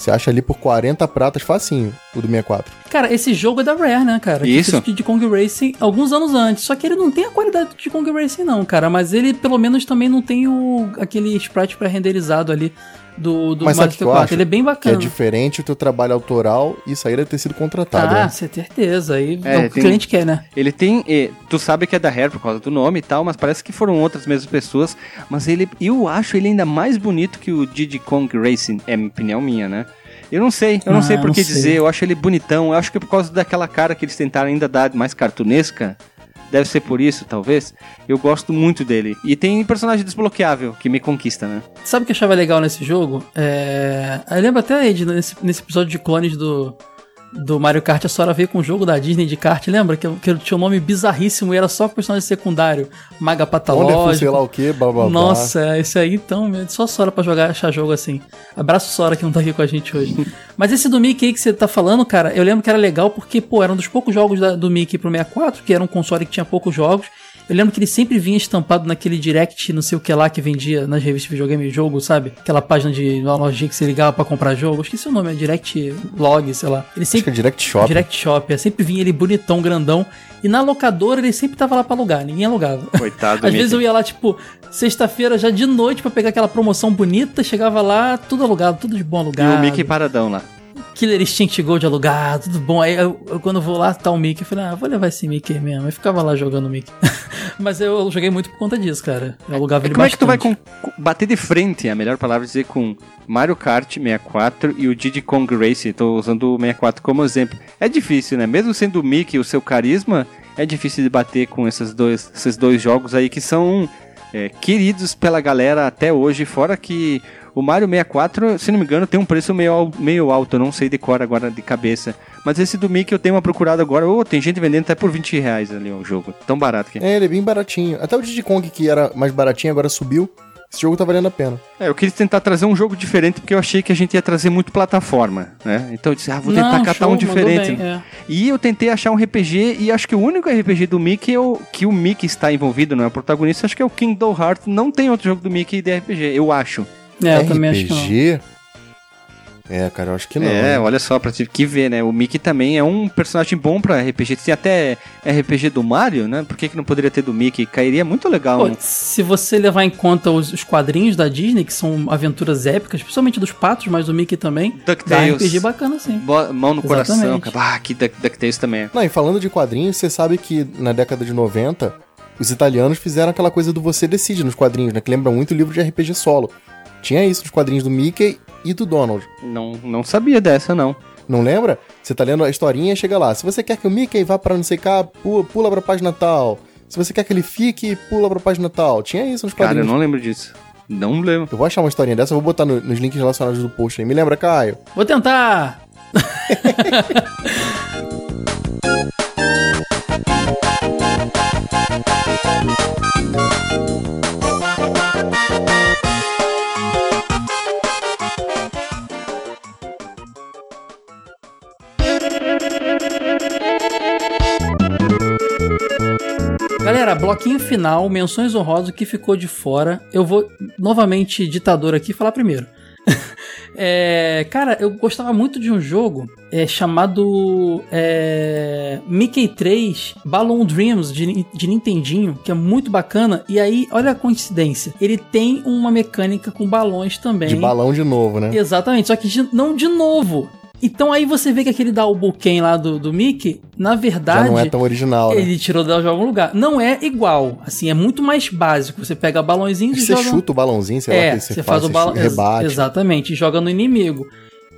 Você acha ali por 40 pratas facinho, o do 64. Cara, esse jogo é da Rare, né, cara? Que Isso. Diddy Kong Racing alguns anos antes. Só que ele não tem a qualidade do Diddy Kong Racing, não, cara. Mas ele, pelo menos, também não tem o, aquele sprite pré-renderizado ali do, do Mas Mario o que eu 64. acho? Ele é bem Que é bacana. diferente o teu trabalho autoral e isso aí deve ter sido contratado, Ah, né? certeza. Aí É, é, o tem- cliente quer, né? Ele tem. tu sabe que é da Rare por causa do nome e tal, mas parece que foram outras mesmas pessoas. Mas ele. Eu acho ele ainda mais bonito que o Diddy Kong Racing. É a opinião minha, né? Eu não sei, eu não Ah, sei por que dizer. Eu acho ele bonitão. Eu acho que é por causa daquela cara que eles tentaram ainda dar mais cartunesca. Deve ser por isso, talvez. Eu gosto muito dele. E tem personagem desbloqueável que me conquista, né? Sabe o que eu achava legal nesse jogo? É... Eu lembro até, Ed, nesse, nesse episódio de clones do, do Mario Kart, a Sora veio com um jogo da Disney de kart, lembra? Que, que tinha um nome bizarríssimo e era só personagem secundário. Maga Wonderful, Patológico. sei lá o que, blá blá blá. Nossa, esse aí então, meu, só Sora pra jogar, achar jogo assim. Abraço Sora que não tá aqui com a gente hoje. <laughs> Mas esse do Mickey aí que você tá falando, cara, eu lembro que era legal porque, pô, era um dos poucos jogos da- do Mickey pro 64, que era um console que tinha poucos jogos. Eu lembro que ele sempre vinha estampado naquele direct, não sei o que lá, que vendia nas revistas de videogame e jogo, sabe? Aquela página de uma lojinha que você ligava pra comprar jogo. Esqueci o nome, é Direct Log, sei lá. Ele Acho que sempre. é Direct Shop. Direct Shop, é, sempre vinha ele bonitão, grandão. E na locadora ele sempre tava lá pra alugar, ninguém alugava. Coitado, <laughs> Às vezes eu ia lá, tipo, sexta-feira já de noite pra pegar aquela promoção bonita, chegava lá, tudo alugado, tudo de bom E alugado. o Mickey paradão lá. Killer Instinct Gold alugado, tudo bom. Aí eu, eu, quando vou lá, tá o Mickey, eu falei, ah, vou levar esse Mickey mesmo. Eu ficava lá jogando o Mickey. <laughs> Mas eu, eu joguei muito por conta disso, cara. Eu alugava ele Como é que tu vai bastante. com- com- bater de frente, é a melhor palavra dizer, com Mario Kart 64 e o Diddy Kong Race? Tô usando o 64 como exemplo. É difícil, né? Mesmo sendo o Mickey o seu carisma, é difícil de bater com esses dois, esses dois jogos aí que são é, queridos pela galera até hoje. Fora que o Mario 64, se não me engano, tem um preço meio, meio alto, eu não sei de cor agora de cabeça. Mas esse do Mickey eu tenho uma procurada agora. Ô, tem gente vendendo até por 20 reais ali o jogo. Tão barato que é. É, ele é bem baratinho. Até o Diddy Kong, que era mais baratinho, agora subiu. Esse jogo tá valendo a pena. É, eu queria tentar trazer um jogo diferente porque eu achei que a gente ia trazer muito plataforma, né? Então eu disse, ah, vou tentar Não, catar show, um diferente. bem, é. E eu tentei achar um RPG e acho que o único RPG do Mickey é o, que o Mickey está envolvido, não é o protagonista, acho que é o Kingdom Hearts. Não tem outro jogo do Mickey de RPG, eu acho. É, eu também acho que não. RPG? É, cara, eu acho que não. é, né? olha só, pra tive que ver, né? O Mickey também é um personagem bom pra RPG. Tem até RPG do Mario, né? Por que, que não poderia ter do Mickey? Cairia muito legal. Pô, um- se você levar em conta os, os quadrinhos da Disney, que são aventuras épicas, principalmente dos patos, mas do Mickey também, dá DuckTales. RPG bacana sim. Mão no coração, Exatamente. cara. Ah, que Duck- DuckTales também é. Não, e falando de quadrinhos, você sabe que na década de 90, os italianos fizeram aquela coisa do você decide nos quadrinhos, né? Que lembra muito o livro de RPG solo. Tinha isso nos quadrinhos do Mickey e do Donald. Não, não sabia dessa, não. Não lembra? Você tá lendo a historinha e chega lá. Se você quer que o Mickey vá para não sei cá, pula, pula pra página tal. Se você quer que ele fique, pula pra página tal. Tinha isso nos Cara, eu quadrinhos. não lembro disso. Não lembro. Eu vou achar uma historinha dessa, eu vou botar no- nos links relacionados do post aí. Me lembra, Caio? Vou tentar! <laughs> Galera, bloquinho final, menções honrosas, o que ficou de fora. Eu vou novamente, ditador aqui, falar primeiro. <laughs> É, cara, eu gostava muito de um jogo é, chamado é, Mickey 3 Balloon Dreams de, de Nintendinho, que é muito bacana. E aí, olha a coincidência, ele tem uma mecânica com balões também. De balão de novo, né? Exatamente, só que de- não de novo. Então aí você vê que aquele Double Ken lá do, do Mickey, na Já verdade, não é tão original, né? ele tirou de algum lugar. Não é igual, assim, é muito mais básico. Você pega balãozinhos e Você joga... chuta o balãozinho, sei lá, é, o que você faz o você balão. rebate. Exatamente, e joga no inimigo.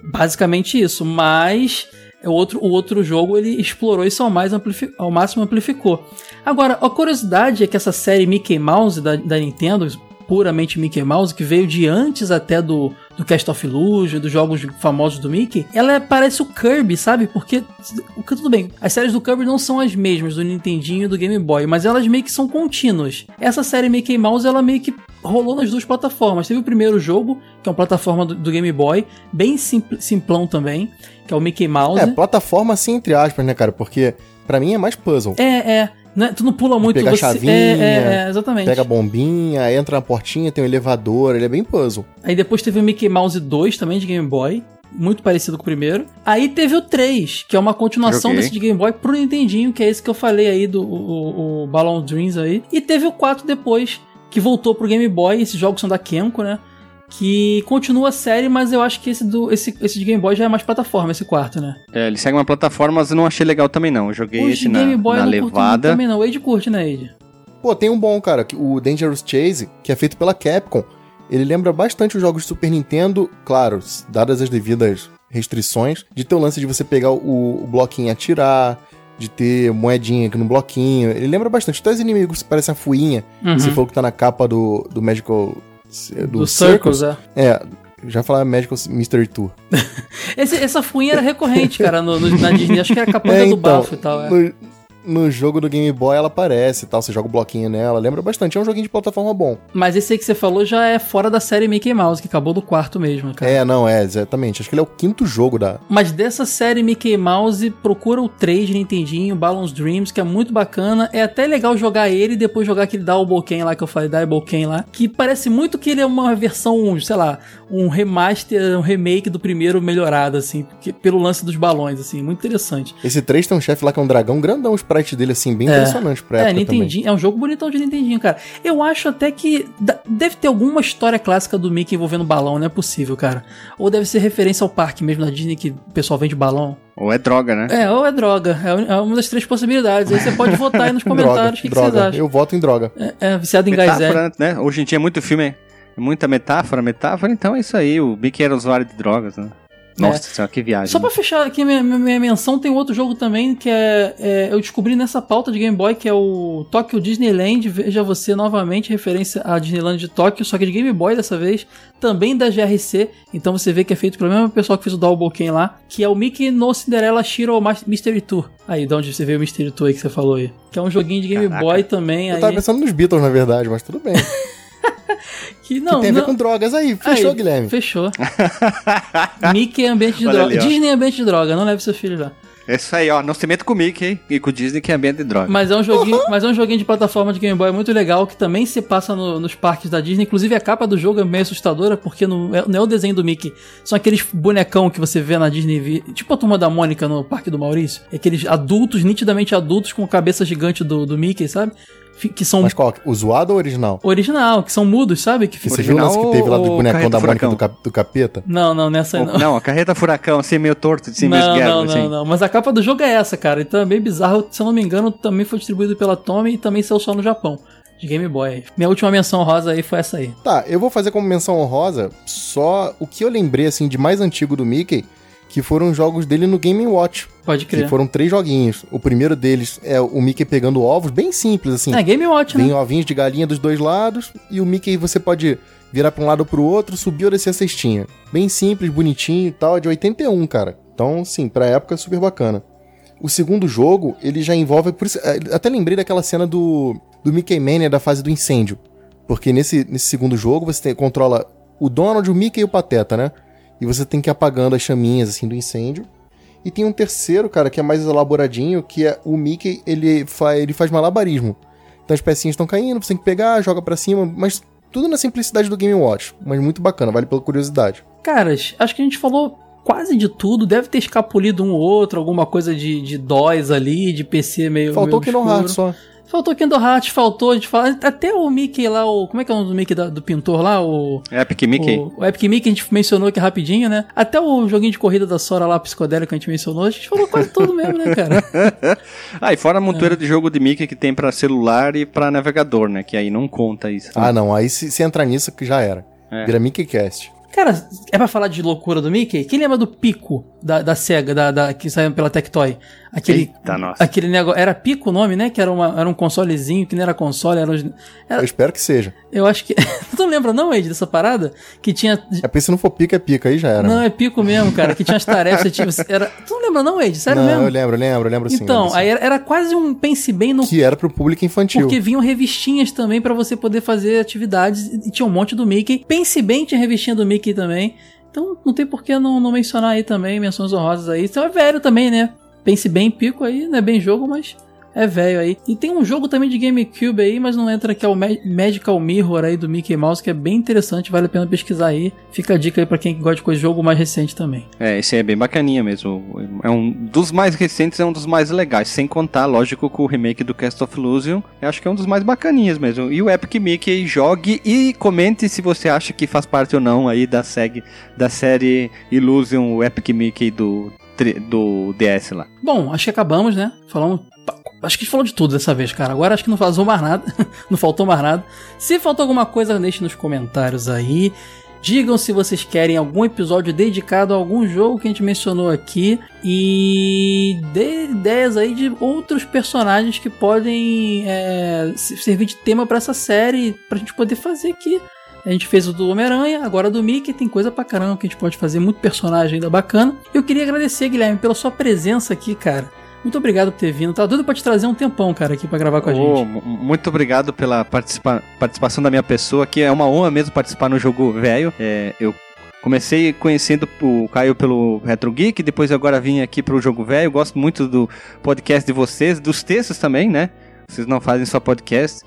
Basicamente isso, mas o outro, o outro jogo ele explorou isso ao, mais ao máximo amplificou. Agora, a curiosidade é que essa série Mickey Mouse da, da Nintendo, puramente Mickey Mouse, que veio de antes até do, do Cast of Illusion, dos jogos famosos do Mickey, ela parece o Kirby, sabe? Porque, tudo bem, as séries do Kirby não são as mesmas do Nintendinho e do Game Boy, mas elas meio que são contínuas. Essa série Mickey Mouse, ela meio que rolou nas duas plataformas. Teve o primeiro jogo, que é uma plataforma do, do Game Boy, bem simpl- simplão também, que é o Mickey Mouse. É, plataforma assim, entre aspas, né, cara? Porque pra mim é mais puzzle. É, é. Não é- tu não pula muito. pegar você, chavinha, é, é, é, exatamente. Pega a bombinha, entra na portinha, tem um elevador, ele é bem puzzle. Aí depois teve o Mickey Mouse 2 também de Game Boy. Muito parecido com o primeiro. Aí teve o 3, que é uma continuação Joguei. desse de Game Boy pro Nintendinho, que é esse que eu falei aí do o, o- Ballon Dreams aí. E teve o 4 depois, que voltou pro Game Boy. Esses jogos são da Kenko, né? Que continua a série, mas eu acho que esse, do, esse, esse de Game Boy já é mais plataforma, esse quarto, né? É, ele segue uma plataforma, mas eu não achei legal também não. Eu joguei esse de na, Game Boy na eu não levada. também não. O Age curte, né, Age? Pô, tem um bom, cara, que- o Dangerous Chase, que é feito pela Capcom. Ele lembra bastante os jogos de Super Nintendo, claro, dadas as devidas restrições, de ter o lance de você pegar o, o bloquinho e atirar, de ter moedinha aqui no bloquinho. Ele lembra bastante. Até os inimigos parecem a fuinha, Uhum. você falou que tá na capa do, do Magical... Do, Do Circles, é. É, já falar Magical Mystery Tour. <laughs> Essa fuinha era recorrente, cara, no, no- na Disney. Acho que era capanga É, do então, bafo e tal. É. no- no jogo do Game Boy ela aparece e tal, você joga o bloquinho nela, lembra bastante, é um joguinho de plataforma bom. Mas esse aí que você falou já é fora da série Mickey Mouse, que acabou do quarto mesmo, cara. É, não, é, exatamente. Acho que ele é o quinto jogo da. Mas dessa série Mickey Mouse, procura o 3 de Nintendinho, Balloons Dreams, que é muito bacana. É até legal jogar ele e depois jogar aquele Double Ken lá que eu falei, Double Ken lá, que parece muito que ele é uma versão, sei lá, um remaster, um remake do primeiro melhorado, assim, pelo lance dos balões, assim, muito interessante. Esse 3 tem um chefe lá que é um dragão grandão, o sprite dele, assim, bem É. impressionante pra É, época também. Nintendinho, é um jogo bonitão de Nintendinho, cara. Eu acho até que deve ter alguma história clássica do Mickey envolvendo balão, não é possível, cara. Ou deve ser referência ao parque mesmo da Disney que o pessoal vende balão. Ou é droga, né? É, ou é droga. É é uma das três possibilidades. Aí você pode votar aí nos <laughs> comentários o que, que droga. vocês acham. Eu voto em droga. É, é viciado em gás é. Né? Hoje em dia é muito filme, é muita metáfora, metáfora, então é isso aí. O Mickey era usuário de drogas, né? Nossa senhora, que viagem. Só pra fechar aqui minha, minha- minha menção, tem outro jogo também que é, é, Eu descobri nessa pauta de Game Boy, que é o Tokyo Disneyland. Veja você novamente, referência à Disneyland de Tóquio, só que de Game Boy dessa vez, também da GRC. Então você vê que é feito pelo mesmo pessoal que fez o Double Ken lá, que é o Mickey no Cinderella Shiro Mystery Tour. Aí, de onde você vê o Mystery Tour aí que você falou aí. Que é um joguinho de Game Caraca. Boy também. Eu aí, tava pensando nos Beatles, na verdade, mas tudo bem. <laughs> que não, que tem a ver não- com drogas aí. Fechou, Aí, Guilherme. Fechou. <laughs> Mickey é ambiente de Olha droga. ali. Disney é ambiente de droga, não leve seu filho lá. É isso aí, ó. Não se meta com o Mickey hein? e com o Disney, que é ambiente de droga. Mas é um joguinho, mas é um joguinho de plataforma de Game Boy muito legal que também se passa no- nos parques da Disney. Inclusive a capa do jogo é meio assustadora porque não é, não é o desenho do Mickey, são aqueles bonecão que você vê na Disney, tipo a turma da Mônica no Parque do Maurício, É aqueles adultos, nitidamente adultos com cabeça gigante do, do Mickey, sabe? Que são Mas qual? O zoado ou original? original, que são mudos, sabe? Que ficam... você viu o lance que teve lá do bonecão da Mônica do, cap- do capeta? Não, não, nessa aí não. não, a carreta furacão, assim, meio torto, assim, meio Não, esguerdo, não, assim. não, não. Mas a capa do jogo é essa, cara. Então é bem bizarro. Se eu não me engano, também foi distribuído pela Tommy e também saiu só no Japão. De Game Boy. Minha última menção rosa aí foi essa aí. Tá, eu vou fazer como menção honrosa só o que eu lembrei, assim, de mais antigo do Mickey, que foram jogos dele no Game Watch. Pode Que crer. foram três joguinhos. O primeiro deles é o Mickey pegando ovos, bem simples, assim. É, Game Watch, né? Vem ovinhos de galinha dos dois lados e o Mickey você pode virar pra um lado ou pro outro, subir ou descer a cestinha. Bem simples, bonitinho e tal, é de 81, cara. Então, sim, pra época, super bacana. O segundo jogo, ele já envolve. Por isso, é, até lembrei daquela cena do, do Mickey Mania da fase do incêndio. Porque nesse, nesse segundo jogo você tem- controla o Donald, o Mickey e o Pateta, né? E você tem que ir apagando as chaminhas assim do incêndio. E tem um terceiro, cara, que é mais elaboradinho, que é o Mickey, ele, fa ele faz malabarismo. Então as pecinhas estão caindo, você tem que pegar, joga pra cima, mas tudo na simplicidade do Game Watch. Mas muito bacana, vale pela curiosidade. Caras, acho que a gente falou quase de tudo. Deve ter escapulido um ou outro, alguma coisa de, de DOS ali, de PC meio. Faltou meio obscuro. Hearts só. Faltou Kingdom Hearts, faltou a gente falar. Até o Mickey lá, o. Como é que é o nome do Mickey da- do pintor lá? O. Epic Mickey. O, o Epic Mickey a gente mencionou aqui rapidinho, né? Até o joguinho de corrida da Sora lá, psicodélica, que a gente mencionou, a gente falou quase tudo mesmo, né, cara? <laughs> Ah, e fora a É. montoeira de jogo de Mickey que tem pra celular e pra navegador, né? Que aí não conta isso. Ah, não, aí se, se entrar nisso que já era. É. Vira Mickey Cast. Cara, é pra falar de loucura do Mickey? Quem lembra do Pico da, da SEGA, da, da- que saiu pela Tectoy? Aquele, Eita, nossa. aquele negócio. Era Pico o nome, né? Que era, uma, era um consolezinho, que não era console, era. os- era- Eu espero que seja. eu acho que. <laughs> tu não lembra, não, Ed, dessa parada? Que tinha. É porque se não for pica, é pica, aí já era. Não, é Pico mesmo, cara. Que tinha as tarefas. você tinha- era, tu não lembra, não, Ed? Sério Não, mesmo? eu lembro, eu lembro, eu lembro sim. então, lembro sim. aí era, era quase um pense bem no Que era pro público infantil. Porque vinham revistinhas também pra você poder fazer atividades e tinha um monte do Mickey. Pense bem, tinha revistinha do Mickey também. Então não tem por que não, não mencionar aí também, menções honrosas aí. Então é velho também, né? Pense bem, pico aí, não é bem jogo, mas é velho aí. E tem um jogo também de GameCube aí, mas não entra que é o Ma- Magical Mirror aí do Mickey Mouse, que é bem interessante, vale a pena pesquisar aí. Fica a dica aí pra quem gosta de coisa jogo mais recente também. É, esse é bem bacaninha mesmo. É um dos mais recentes, é um dos mais legais. Sem contar, lógico, com o remake do Cast of Illusion. Eu acho que é um dos mais bacaninhas mesmo. E o Epic Mickey, jogue e comente se você acha que faz parte ou não aí da, seg, da série Illusion, o Epic Mickey do, do DS lá. Bom, acho que acabamos, né? Falamos. Acho que a gente falou de tudo dessa vez, cara. Agora acho que não vazou mais nada. <laughs> não faltou mais nada. Se faltou alguma coisa, deixe nos comentários aí. Digam se vocês querem algum episódio dedicado a algum jogo que a gente mencionou aqui. E dê ideias aí de outros personagens que podem é, se- servir de tema pra essa série. Pra gente poder fazer aqui. A gente fez o do Homem-Aranha, agora do Mickey, tem coisa pra caramba que a gente pode fazer, muito personagem ainda bacana. Eu queria agradecer, Guilherme, pela sua presença aqui, cara. Muito obrigado por ter vindo. Tá doido pra te trazer um tempão, cara, aqui pra gravar com a Ô, gente. mu- muito obrigado pela participa- participação da minha pessoa aqui. É uma honra mesmo participar no jogo velho. É, eu comecei conhecendo o Caio pelo Retro Geek, depois agora vim aqui pro jogo velho. Gosto muito do podcast de vocês, dos textos também, né? Vocês não fazem só podcast.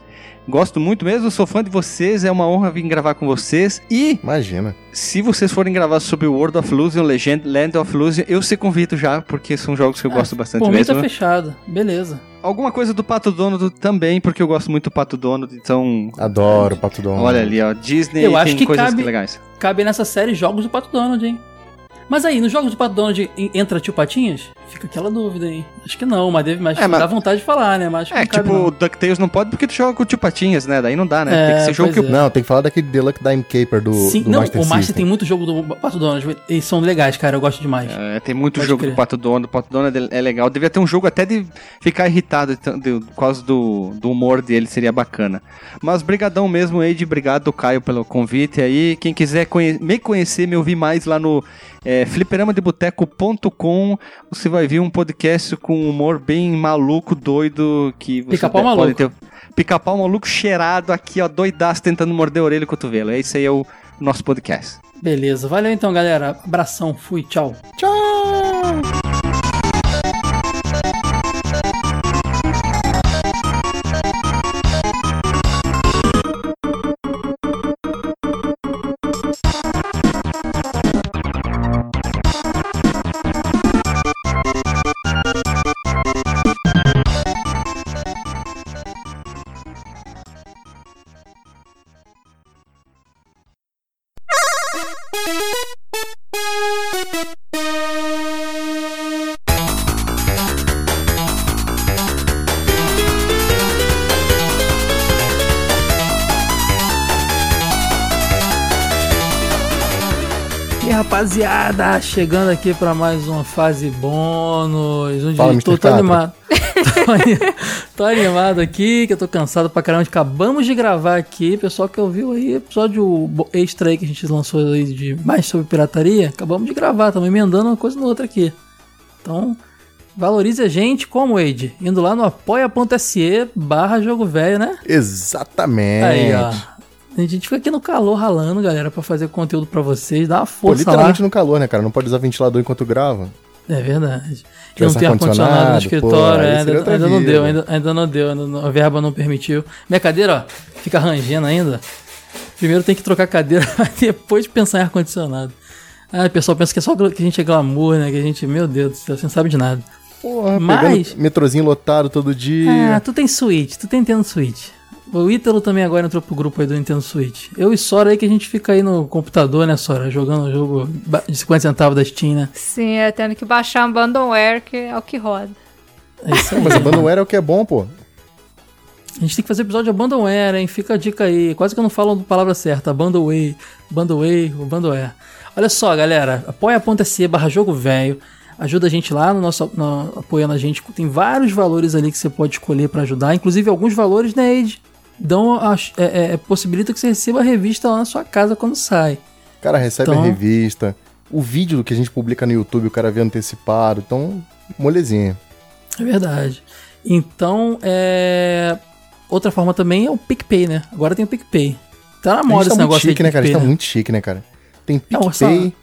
Gosto muito mesmo, sou fã de vocês, é uma honra vir gravar com vocês. E Imagina. se vocês forem gravar sobre o World of Illusion, Legend, Land of Illusion, eu se convido já, porque são jogos que eu gosto bastante Por mim tá mesmo. fechado. Beleza. Alguma coisa do Pato Donald também, porque eu gosto muito do Pato Donald, então. Adoro o Pato Donald. Olha ali, ó. Disney Eu acho tem que coisas cabe- legais. Cabe nessa série jogos do Pato Donald, hein? Mas aí, nos jogos do Pato Donald en- entra tio Patinhas? Fica aquela dúvida aí. Acho que não, mas deve mas É, mas- dá vontade de falar, né? Mas É, tipo, não. o DuckTales não pode porque tu joga com o tio Patinhas, né? Daí não dá, né? É, tem que ser jogo que é. Não, tem que falar daquele Deluxe Dime Caper do, Sim, do não, Master o Master System. tem muito jogo do Pato Donald. Eles são legais, cara. Eu gosto demais. É, tem muito Pode jogo crer. do Pato Donald. O Pato Donald é legal. Devia ter um jogo até de ficar irritado de tan- de- por causa do, do humor dele, seria bacana. Mas brigadão mesmo, Eide. Obrigado, Caio, pelo convite aí. Quem quiser conhe- me conhecer, me ouvir mais lá no é, fliperamadeboteco.com, você vai ver um podcast com humor bem maluco, doido, que você Pica-pau pode maluco. ter... Pica-pau maluco cheirado aqui, ó, doidaço, tentando morder a orelha e o cotovelo. É isso aí, é o nosso podcast. Beleza. Valeu então, galera. Abração. Fui. Tchau. E rapaziada, chegando aqui pra mais uma fase bônus. Onde Fala, tô, tô animado. <laughs> tô, ani- tô animado aqui, que eu tô cansado pra caramba. Acabamos de gravar aqui, pessoal que ouviu aí, episódio extra aí que a gente lançou aí de mais sobre pirataria. Acabamos de gravar, estamos emendando uma coisa na outra aqui. Então, valorize a gente como, Wade? Indo lá no apoia.se barra jogo velho, né? Exatamente. Aí, ó. A gente fica aqui no calor ralando, galera, pra fazer conteúdo pra vocês. Dá uma Pô, força lá. literalmente no calor, né, cara? Não pode usar ventilador enquanto grava. É verdade. E não tem ar-condicionado no escritório, pô, é, ainda, ainda não deu, ainda, ainda não deu, ainda não- a verba não permitiu. Minha cadeira, ó, fica rangendo ainda. Primeiro tem que trocar a cadeira, <laughs> depois pensar em ar-condicionado. Ah, o pessoal pensa que é só que a gente é glamour, né? Que a gente, meu Deus do céu, você não sabe de nada. Porra, Mas- metrozinho lotado todo Ah, dia. tu tem Switch, tu tem Nintendo Switch. O Ítalo também agora entrou pro grupo aí do Nintendo Switch. Eu e Sora aí que a gente fica aí no computador, né, Sora? Jogando o jogo de 50 centavos da Steam, né? Sim, é tendo que baixar um abandonware, que é o que roda. É isso aí. Mas a Bandware é o que é bom, pô. A gente tem que fazer episódio de Abandonware, hein? Fica a dica aí. Quase que eu não falo a palavra certa. Abandonware, Abandonware, Abandonware. Olha só, galera. Apoia.se barra jogo velho. Ajuda a gente lá no nosso no, apoiando a gente. Tem vários valores ali que você pode escolher pra ajudar. Inclusive alguns valores, né, Ed? Dão a, é, é, possibilita que você receba a revista lá na sua casa quando sai. cara recebe Então- a revista. O vídeo que a gente publica no YouTube, o cara vê antecipado. Então, molezinha. É verdade. Então, é. Outra forma também é o PicPay, né? Agora tem o PicPay. Tá na moda esse tá muito negócio chique, de né, cara? A gente tá muito chique, né, cara? Tem Não, PicPay,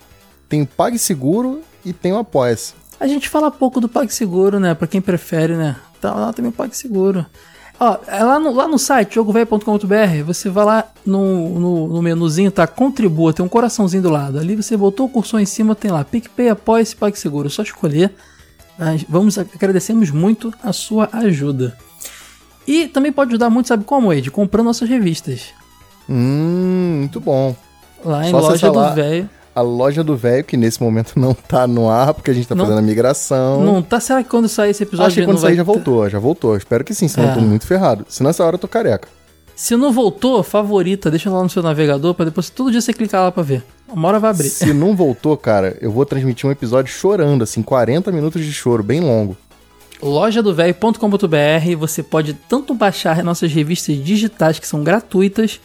tem o PagSeguro e tem o Apoia-se. A gente fala pouco do PagSeguro, né? Pra quem prefere, né? Tá lá também o PagSeguro. Ó, é lá no, lá no site, jogovelho.com.br, você vai lá no, no, no menuzinho, tá? Contribua, tem um coraçãozinho do lado. Ali você botou o cursor em cima, tem lá PicPay, Apoia-se, PagSeguro. É só escolher. Ah, Vamos, agradecemos muito a sua ajuda. E também pode ajudar muito, sabe como, Ed? Comprando nossas revistas. Hum, muito bom. Lá em Só loja do velho. A loja do velho, que nesse momento não tá no ar, porque a gente tá Não- fazendo a migração. Não tá? Será que quando sair esse episódio Acho que quando sair já voltou, já voltou. Espero que sim, senão É. eu tô muito ferrado. Se nessa hora eu tô careca. Se não voltou, favorita, deixa lá no seu navegador pra depois todo dia você clicar lá pra ver. Uma hora vai abrir. Se não voltou, cara, eu vou transmitir um episódio chorando, assim, 40 minutos de choro, bem longo. lojadovelho.com.br você pode tanto baixar nossas revistas digitais que são gratuitas,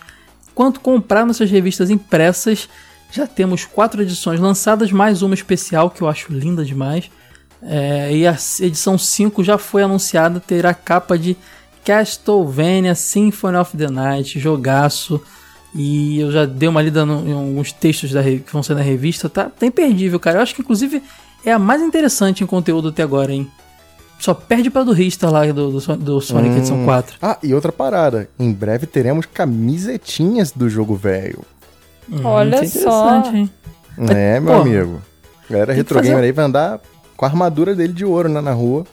quanto comprar nossas revistas impressas. Já temos quatro edições lançadas, mais uma especial que eu acho linda demais. É, e a edição 5 já foi anunciada, terá capa de Castlevania Symphony of the Night, jogaço. E eu já dei uma lida no, em alguns textos da, que vão sair na revista, tá, tá imperdível, cara. Eu acho que inclusive é a mais interessante em conteúdo até agora, hein? Só perde pra do Rista lá do, do, do Sonic Hum. edição 4. Ah, e outra parada. Em breve teremos camisetinhas do jogo velho. Hum, Olha é só. hein? É, meu pô, amigo. Galera que retro fazer- gamer aí vai andar com a armadura dele de ouro né, na rua.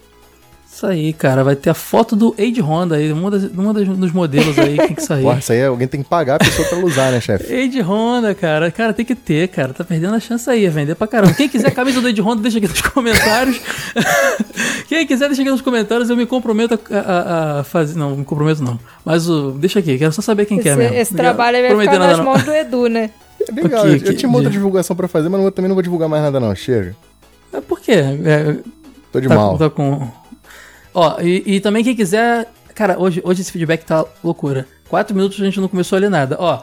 Isso aí, cara. Vai ter a foto do Age Honda aí, uma, das, uma das- dos modelos aí que tem que sair. Porra, isso aí alguém tem que pagar a pessoa pra usar, né, chefe? Age Honda, cara. Cara, tem que ter, cara. Tá perdendo a chance aí, é vender pra caramba. Quem quiser a camisa do Age Honda, deixa aqui nos comentários. <laughs> Quem quiser, deixa aqui nos comentários. Eu me comprometo a, a- a fazer. Não, me comprometo não. Mas o, deixa aqui, quero só saber quem Esse, quer mesmo. esse trabalho vai ficar nas mãos do Edu, né? É legal, eu, que- eu tinha uma outra de- divulgação pra fazer, mas não vou- também não vou divulgar mais nada não. Chega. É por quê? É, Tô de tá, mal. tá com. Ó, e, e também quem quiser. Cara, hoje, hoje esse feedback tá loucura. Quatro minutos a gente não começou a ler nada. Ó,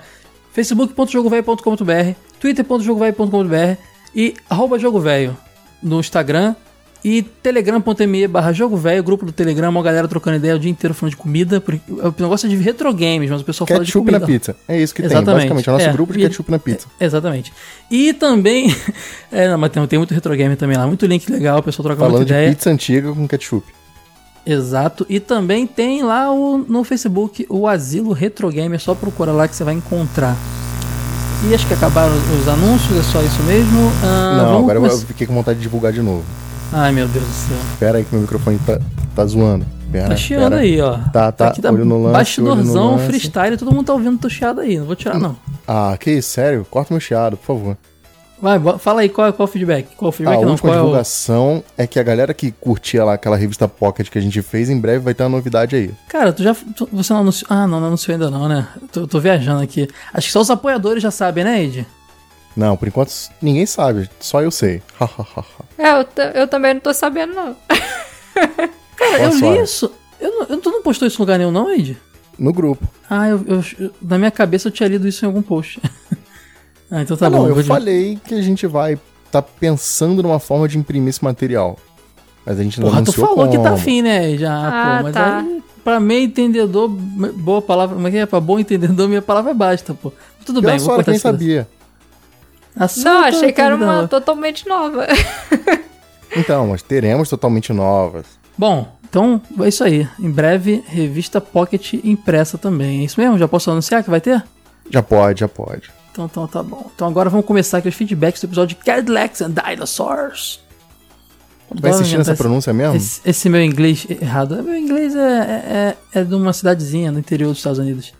facebook.jogovelho.com.br, twitter.jogovelho.com.br e arroba jogovelho no Instagram e telegram.me barra jogo velho, grupo do Telegram, uma galera trocando ideia o dia inteiro falando de comida. porque O negócio é de retro games, mas o pessoal fala de Ketchup comida. na pizza. É isso que Exatamente. tem, basicamente. É o nosso É, grupo de e- ketchup na pizza. Exatamente. E também. <laughs> É, não, mas tem, tem muito retro game também lá. Muito link legal, o pessoal troca Falando muita de ideia. pizza antiga com ketchup. Exato. E também tem lá o, no Facebook o Asilo Retro Gamer. Só procura lá que você vai encontrar. E acho que acabaram os anúncios, é só isso mesmo. Ah, não, agora eu- eu começar- fiquei com vontade de divulgar de novo. Ai meu Deus do céu. Pera aí que meu microfone tá, tá zoando. Pera, Tá chiando aí, ó. Tá, tá. Aqui tá Olho no lance, bastidorzão, no lance. freestyle, todo mundo tá ouvindo tô chiado aí. Não vou tirar, não. Ah, que isso, sério? Corta meu chiado, por favor. Vai, fala aí qual, é- qual é o feedback. Qual é o Ah, feedback a não? última Qual é o... divulgação é que a galera que curtia lá aquela revista Pocket que a gente fez, em breve vai ter uma novidade aí. Cara, tu já. tu- você não anunciou. Ah, não, não anunciou ainda não, né? Tô, tô viajando aqui. Acho que só os apoiadores já sabem, né, Ed? Não, por enquanto ninguém sabe, só eu sei. <laughs> É, eu, eu também não tô sabendo, não. <laughs> Cara, eu li isso. Eu eu- tu não postou isso em lugar nenhum, não, Ed? no grupo. Ah, eu, eu- eu- na minha cabeça eu tinha lido isso em algum post. <laughs> ah, então tá Ah, bom. não, eu de- falei que a gente vai tá pensando numa forma de imprimir esse material. Mas a gente não Porra, tu falou que tá como. afim, né? Já, Ah, pô, mas tá. aí, pra meio entendedor, boa palavra, como é que é? Pra bom entendedor, minha palavra basta, pô. Tudo Pior bem, vou esse pedaço. sabia. Não, achei que era uma nova. totalmente nova. <laughs> Então, mas teremos totalmente novas. Bom, então é isso aí. Em breve, revista Pocket impressa também. É isso mesmo? Já posso anunciar que vai ter? Já pode, já pode. Então, então tá bom. Então agora vamos começar aqui os feedbacks do episódio de Cadillacs and Dinosaurs. Vai insistir nessa Esse- pronúncia mesmo? Esse, esse meu inglês errado. Meu inglês é, é, é de uma cidadezinha no interior dos Estados Unidos.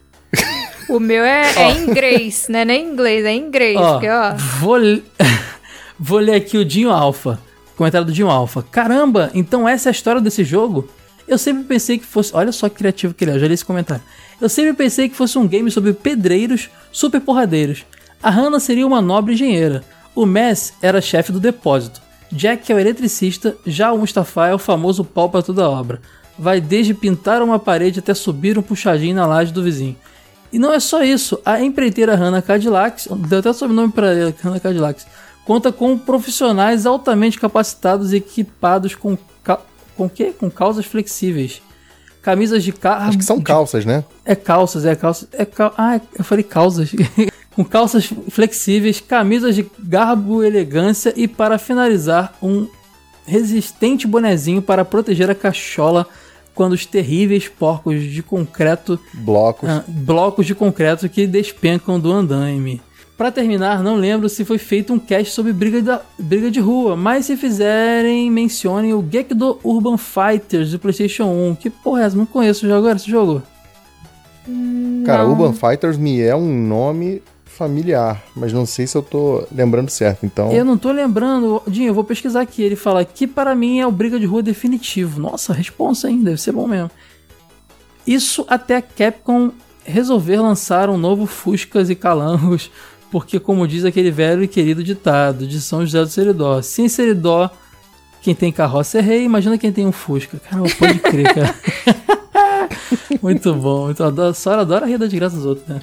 O meu é, é inglês, né? Nem inglês, é inglês. Ó, Porque, ó, Vou, <laughs> vou ler aqui o Dinho Alpha. Comentário do Dinho Alpha. Caramba, então essa é a história desse jogo? Eu sempre pensei que fosse. Olha só que criativo que ele é, já li esse comentário. Eu sempre pensei que fosse um game sobre pedreiros super porradeiros. A Hannah seria uma nobre engenheira. O Mess era chefe do depósito. Jack é o eletricista, já o Mustafa é o famoso pau pra toda obra. Vai desde pintar uma parede até subir um puxadinho na laje do vizinho. E não é só isso, a empreiteira Hannah Cadillacs, deu até sobrenome para ela, Hannah Cadillacs, conta com profissionais altamente capacitados e equipados com com quê? Com calças flexíveis. Camisas de carro. Acho que são calças, né? É calças, é calças. É cal... Ah, eu falei calças. <laughs> com calças flexíveis, camisas de garbo elegância e para finalizar, um resistente bonezinho para proteger a cachola quando os terríveis porcos de concreto Blocos. ah, blocos de concreto que despencam do andaime. Pra terminar, não lembro se foi feito um cast sobre briga, da, briga de rua, mas se fizerem, mencionem o Gekdo Urban Fighters do PlayStation 1. Que porra é essa? Não conheço o jogo agora, esse jogo. Cara, não. Urban Fighters me é um nome familiar, mas não sei se eu tô lembrando certo. Então, Eu não tô lembrando. Dinho, eu vou pesquisar aqui. Ele fala que para mim é o briga de rua definitivo. Nossa, responsa hein? Deve ser bom mesmo. Isso até a Capcom resolver lançar um novo Fuscas e Calangos, porque como diz aquele velho e querido ditado de São José do Seridó, sem Seridó, quem tem carroça é rei, imagina quem tem um Fusca. Cara, pode crer, cara. <laughs> muito bom, muito adoro, só adora rir da desgraça dos outros, né?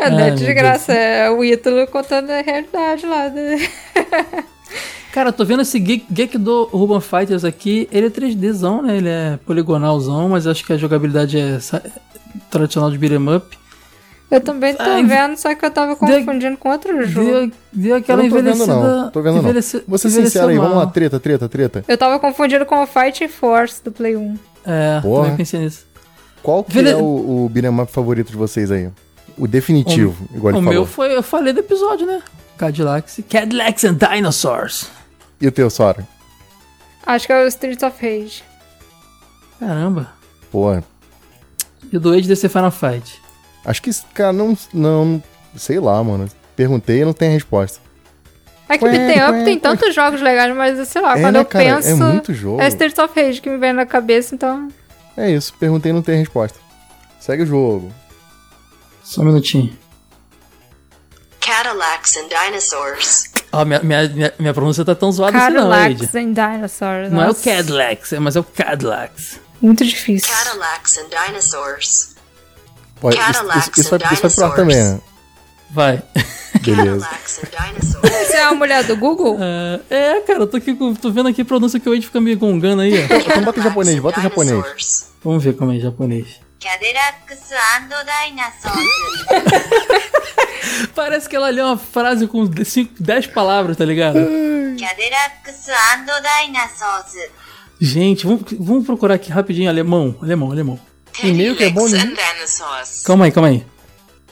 é, não Ai, é desgraça, é o Ítalo contando a realidade lá. Né? <laughs> Cara, tô vendo esse Geek, do Urban Fighters aqui, ele é 3Dzão, né? Ele é poligonalzão, mas acho que a jogabilidade é tradicional de beat'em up. Eu também tô Ai, vendo, só que eu tava confundindo com outro jogo. Deu, deu aquela eu não tô vendo, envelhecida... não. Tô vendo, não. envelhece- Vou ser sincero aí, vamos mal. lá, treta, treta, treta. Eu tava confundindo com o Fight Force do Play 1. É, Porra. também pensei nisso. Qual que Vele- é o, o beat'em up favorito de vocês aí? O definitivo, igual ele O falou. meu foi, eu falei do episódio, né? Cadillacs. Cadillacs and Dinosaurs. E o teu, Sora? Acho que é o Streets of Rage. Caramba. Pô, E o do Age desse Final Fight. Acho que esse cara não, não... Sei lá, mano. Perguntei e não tem resposta. É que Beat'em Up tem tantos jogos legais, mas sei lá, É, quando né, eu cara? É penso. muito jogo. É Streets of Rage que me vem na cabeça, então. É isso, perguntei e não tem resposta. Segue o jogo. Só um minutinho. Cadillacs and dinosaurs. Ó, minha, minha, minha, minha pronúncia tá tão zoada assim não. Cadillacs and Dinosaurs. Não é o nossa. Cadillacs, é- mas é o Cadillacs. Muito difícil. Cadillacs and dinosaurs. Pô, isso, isso, isso vai, isso vai pro ar também, né? Vai. Beleza. Você é a mulher do Google? <laughs> É, é, cara, eu tô, aqui, com- tô vendo aqui a pronúncia que o Age fica me gongando aí, ó. Então bota em japonês, bota em japonês. Vamos ver como é em japonês. <laughs> Parece que ela leu uma frase com 10 palavras, tá ligado? Gente, vamos, vamos procurar aqui rapidinho alemão, alemão, alemão. E-mail que é bom, né? dinosaurs. Calma aí, calma aí.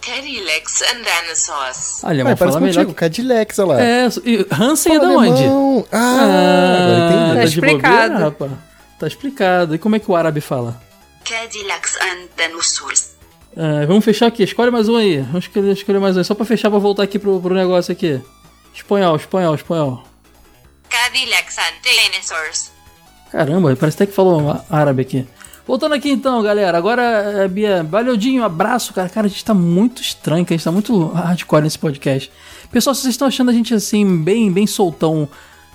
Cadillacs and dinosaurs. Alemão Ué, parece fala melhor. contigo, Cadillacs, olha lá. É, e Hansen é da onde? alemão. Ah, agora entendi. Tá de explicado. bobeira, rapaz. Tá explicado. E como é que o árabe fala? Cadillacs and dinosaurs. Ah, vamos fechar aqui, escolhe mais um aí. Vamos escolher, escolher mais um, só pra fechar, pra voltar aqui pro, pro negócio aqui. Espanhol, espanhol, espanhol. Cadillacs and dinosaurs. Caramba, parece até que falou árabe aqui. Voltando aqui então, galera. Agora, é, Bia, Baleudinho, abraço, cara. Cara, a gente tá muito estranho, cara. A gente tá muito hardcore nesse podcast. Pessoal, se vocês estão achando a gente assim, bem, bem soltão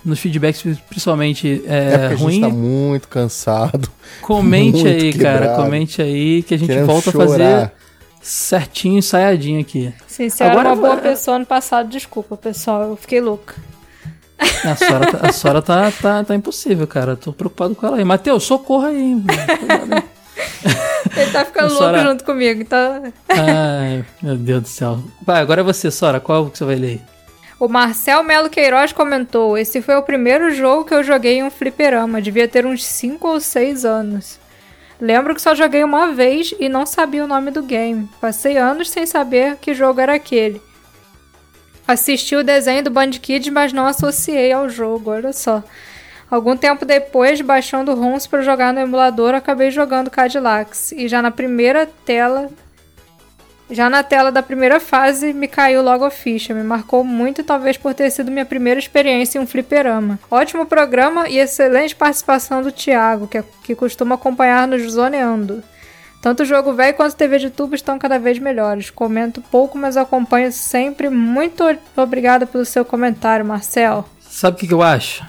nos feedbacks, principalmente é, É porque a ruim, gente tá muito cansado. <laughs> comente muito aí, cara. quebrado, Comente aí que a gente querendo volta a chorar. fazer certinho, ensaiadinho aqui. Sim, você era Agora uma boa pessoa no passado, desculpa, pessoal. Eu fiquei louca. <laughs> A Sora, tá- a Sora tá, tá, tá impossível, cara. Tô preocupado com ela aí. Matheus, socorro aí. Cuidado. <laughs> Ele tá ficando Sora- louco junto comigo, então. Ai, meu Deus do céu. Vai, agora é você, Sora. Qual que você vai ler? O Marcel Melo Queiroz comentou: Esse foi o primeiro jogo que eu joguei em um fliperama. Devia ter uns 5 ou 6 anos. Lembro que só joguei uma vez e não sabia o nome do game. Passei anos sem saber que jogo era aquele. Assisti o desenho do Band Kids, mas não associei ao jogo, olha só. Algum tempo depois, baixando ROMs para jogar no emulador, acabei jogando Cadillacs. E já na primeira tela já na tela da primeira fase, me caiu logo a ficha. Me marcou muito, talvez por ter sido minha primeira experiência em um fliperama. Ótimo programa e excelente participação do Thiago, que, que costuma acompanhar nos Zoneando. Tanto o jogo velho quanto TV de tubo estão cada vez melhores. Comento pouco, mas acompanho sempre. Muito obrigada pelo seu comentário, Marcel. Sabe o que, que eu acho?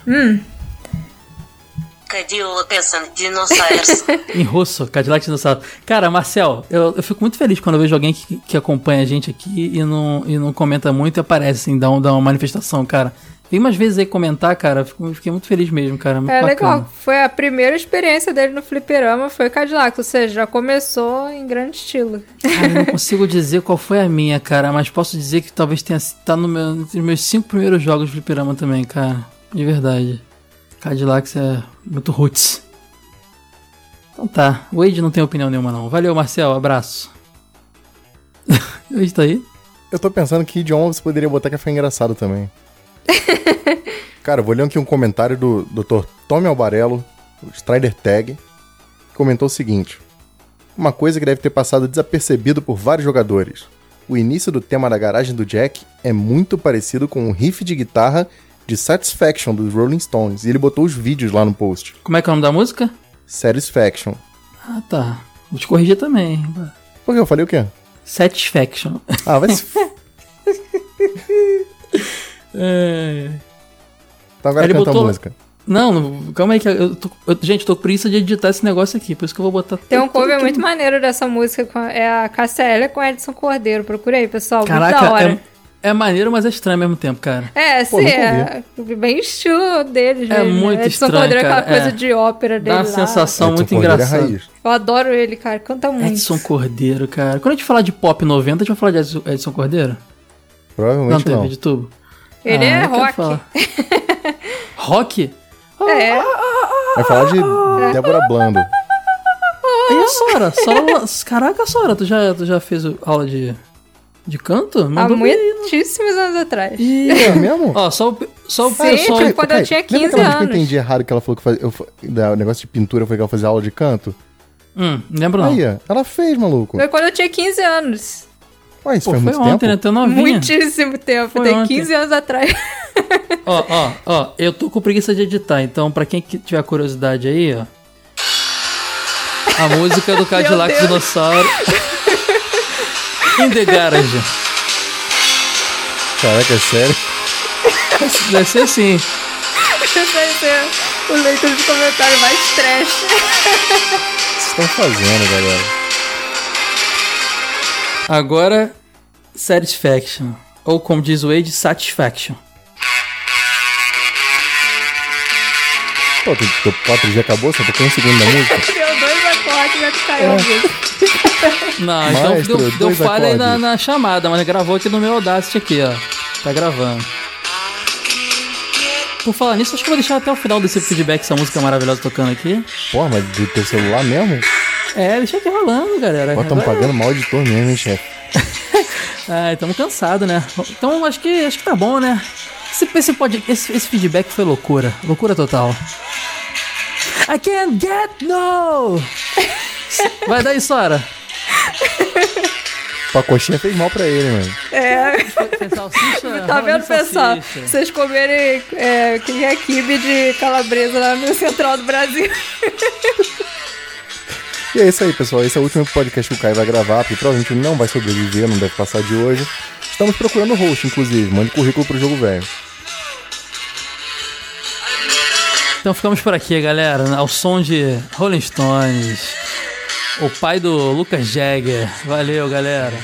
Cadillacs and dinosaurs. <laughs> Em russo, Cadillac Dinossauro. Cara, Marcel, eu, eu fico muito feliz quando eu vejo alguém que, que acompanha a gente aqui e não, e não comenta muito e aparece, assim, dá, um, dá uma manifestação, cara. Vem umas vezes aí comentar, cara. fiquei muito feliz mesmo, cara. Muito É bacana. legal. Foi a primeira experiência dele no fliperama, foi Cadillac. Ou seja, já começou em grande estilo. Cara, eu não consigo dizer qual foi a minha, cara, mas posso dizer que talvez tenha tá no meu, entre os meus cinco primeiros jogos de fliperama também, cara. De verdade. Cadillacs é muito roots. Então tá, o Wade não tem opinião nenhuma não. Valeu, Marcel, abraço. <laughs> o Wade tá aí? Eu tô pensando que idioma você poderia botar que foi engraçado também. <laughs> Cara, vou ler aqui um comentário do Dr. Tommy Albarello, o Strider Tag, que comentou o seguinte: Uma coisa que deve ter passado desapercebido por vários jogadores. O início do tema da garagem do Jack é muito parecido com o riff de guitarra de Satisfaction dos Rolling Stones, e ele botou os vídeos lá no post. Como é que é o nome da música? Satisfaction. Ah, tá. Vou te corrigir também. Por que eu falei o quê? Satisfaction. Ah, vai <laughs> se. É... Então agora Ele canta botou- a música. Não, não, calma aí que eu tô, eu- gente, tô com preguiça de editar esse negócio aqui, por isso que eu vou botar Tem um cover muito maneiro dessa música. com a- É a Cássia Eller com Edson Cordeiro. Procurei, pessoal. muito da Caraca, hora. é, É maneiro, mas é estranho ao mesmo tempo, cara. É, Pô, sim, é bem estilo deles. É mesmo, muito né? Edson estranho, Cordeiro é aquela cara, coisa é. de ópera dele Dá uma lá. sensação Edson muito é engraçada. raiz. Eu adoro ele, cara. Canta muito. Edson Cordeiro, cara. Quando a gente falar de pop 90, a gente vai falar de Edson, Cordeiro? Não, Provavelmente TV não. de tubo. Ele Ah, é rock. <laughs> rock? É. Vai falar de Débora Blando. E a Sora? Sora caraca, Sora, tu já, tu já fez aula de, de canto? Há Mandou bem. muitíssimos anos atrás. Ih, É mesmo? Ó, só o, só o Sim, pessoal. tipo, quando eu tinha Lembra 15 aquela vez que eu anos. entendi errado que ela falou que fazia, eu, o negócio de pintura foi que ela fazia aula de canto? Hum, lembro não. Aí, ela fez, maluco. Foi quando eu tinha 15 anos. Ué, isso Pô, faz foi muito ontem, tempo? né? Teu novinha. Muitíssimo tempo. Foi Tem ontem. 15 anos atrás. <laughs> Ó, ó, ó, eu tô com preguiça de editar, então pra quem que tiver curiosidade aí, ó. A música do <laughs> Cadillac. Dinossauro. In the Garage. Caraca, é sério? <laughs> Deve ser assim. Esse vai ser o leitor de comentário mais trash. O que vocês estão fazendo, galera? Agora, Satisfaction. Ou como diz o Wade, Satisfaction. Pô, teu, teu 4G acabou? Só tocou um segundo da música? <laughs> Deu dois acordes, vai ficar eu mesmo. Não, então Maestro, deu, deu dois falha aí na, acordes. na chamada, mas gravou aqui no meu Audacity aqui, ó. Tá gravando. Por falar nisso, acho que eu vou deixar até o final desse feedback essa música maravilhosa tocando aqui. Porra, mas do teu celular mesmo? É, deixa aqui rolando, galera. Pô, tamo Agora- pagando mal editor mesmo, hein, <laughs> chefe? Ah, estamos cansados, né? Então acho que acho que tá bom, né? Esse, esse, pode, esse, esse feedback foi loucura. Loucura total. I can't get no! <laughs> Vai daí, Sora. A coxinha fez mal pra ele, mano. É, tá vendo, de pessoal? salsicha. Vocês comerem é, que é quibe de calabresa lá no central do Brasil. <laughs> E é isso aí, pessoal. Esse é o último podcast que o Caio vai gravar, porque provavelmente não vai sobreviver, não deve passar de hoje. Estamos procurando host, inclusive. Mande currículo pro jogo velho. Então ficamos por aqui, galera. Ao som de Rolling Stones. O pai do Lucas Jagger. Valeu, galera.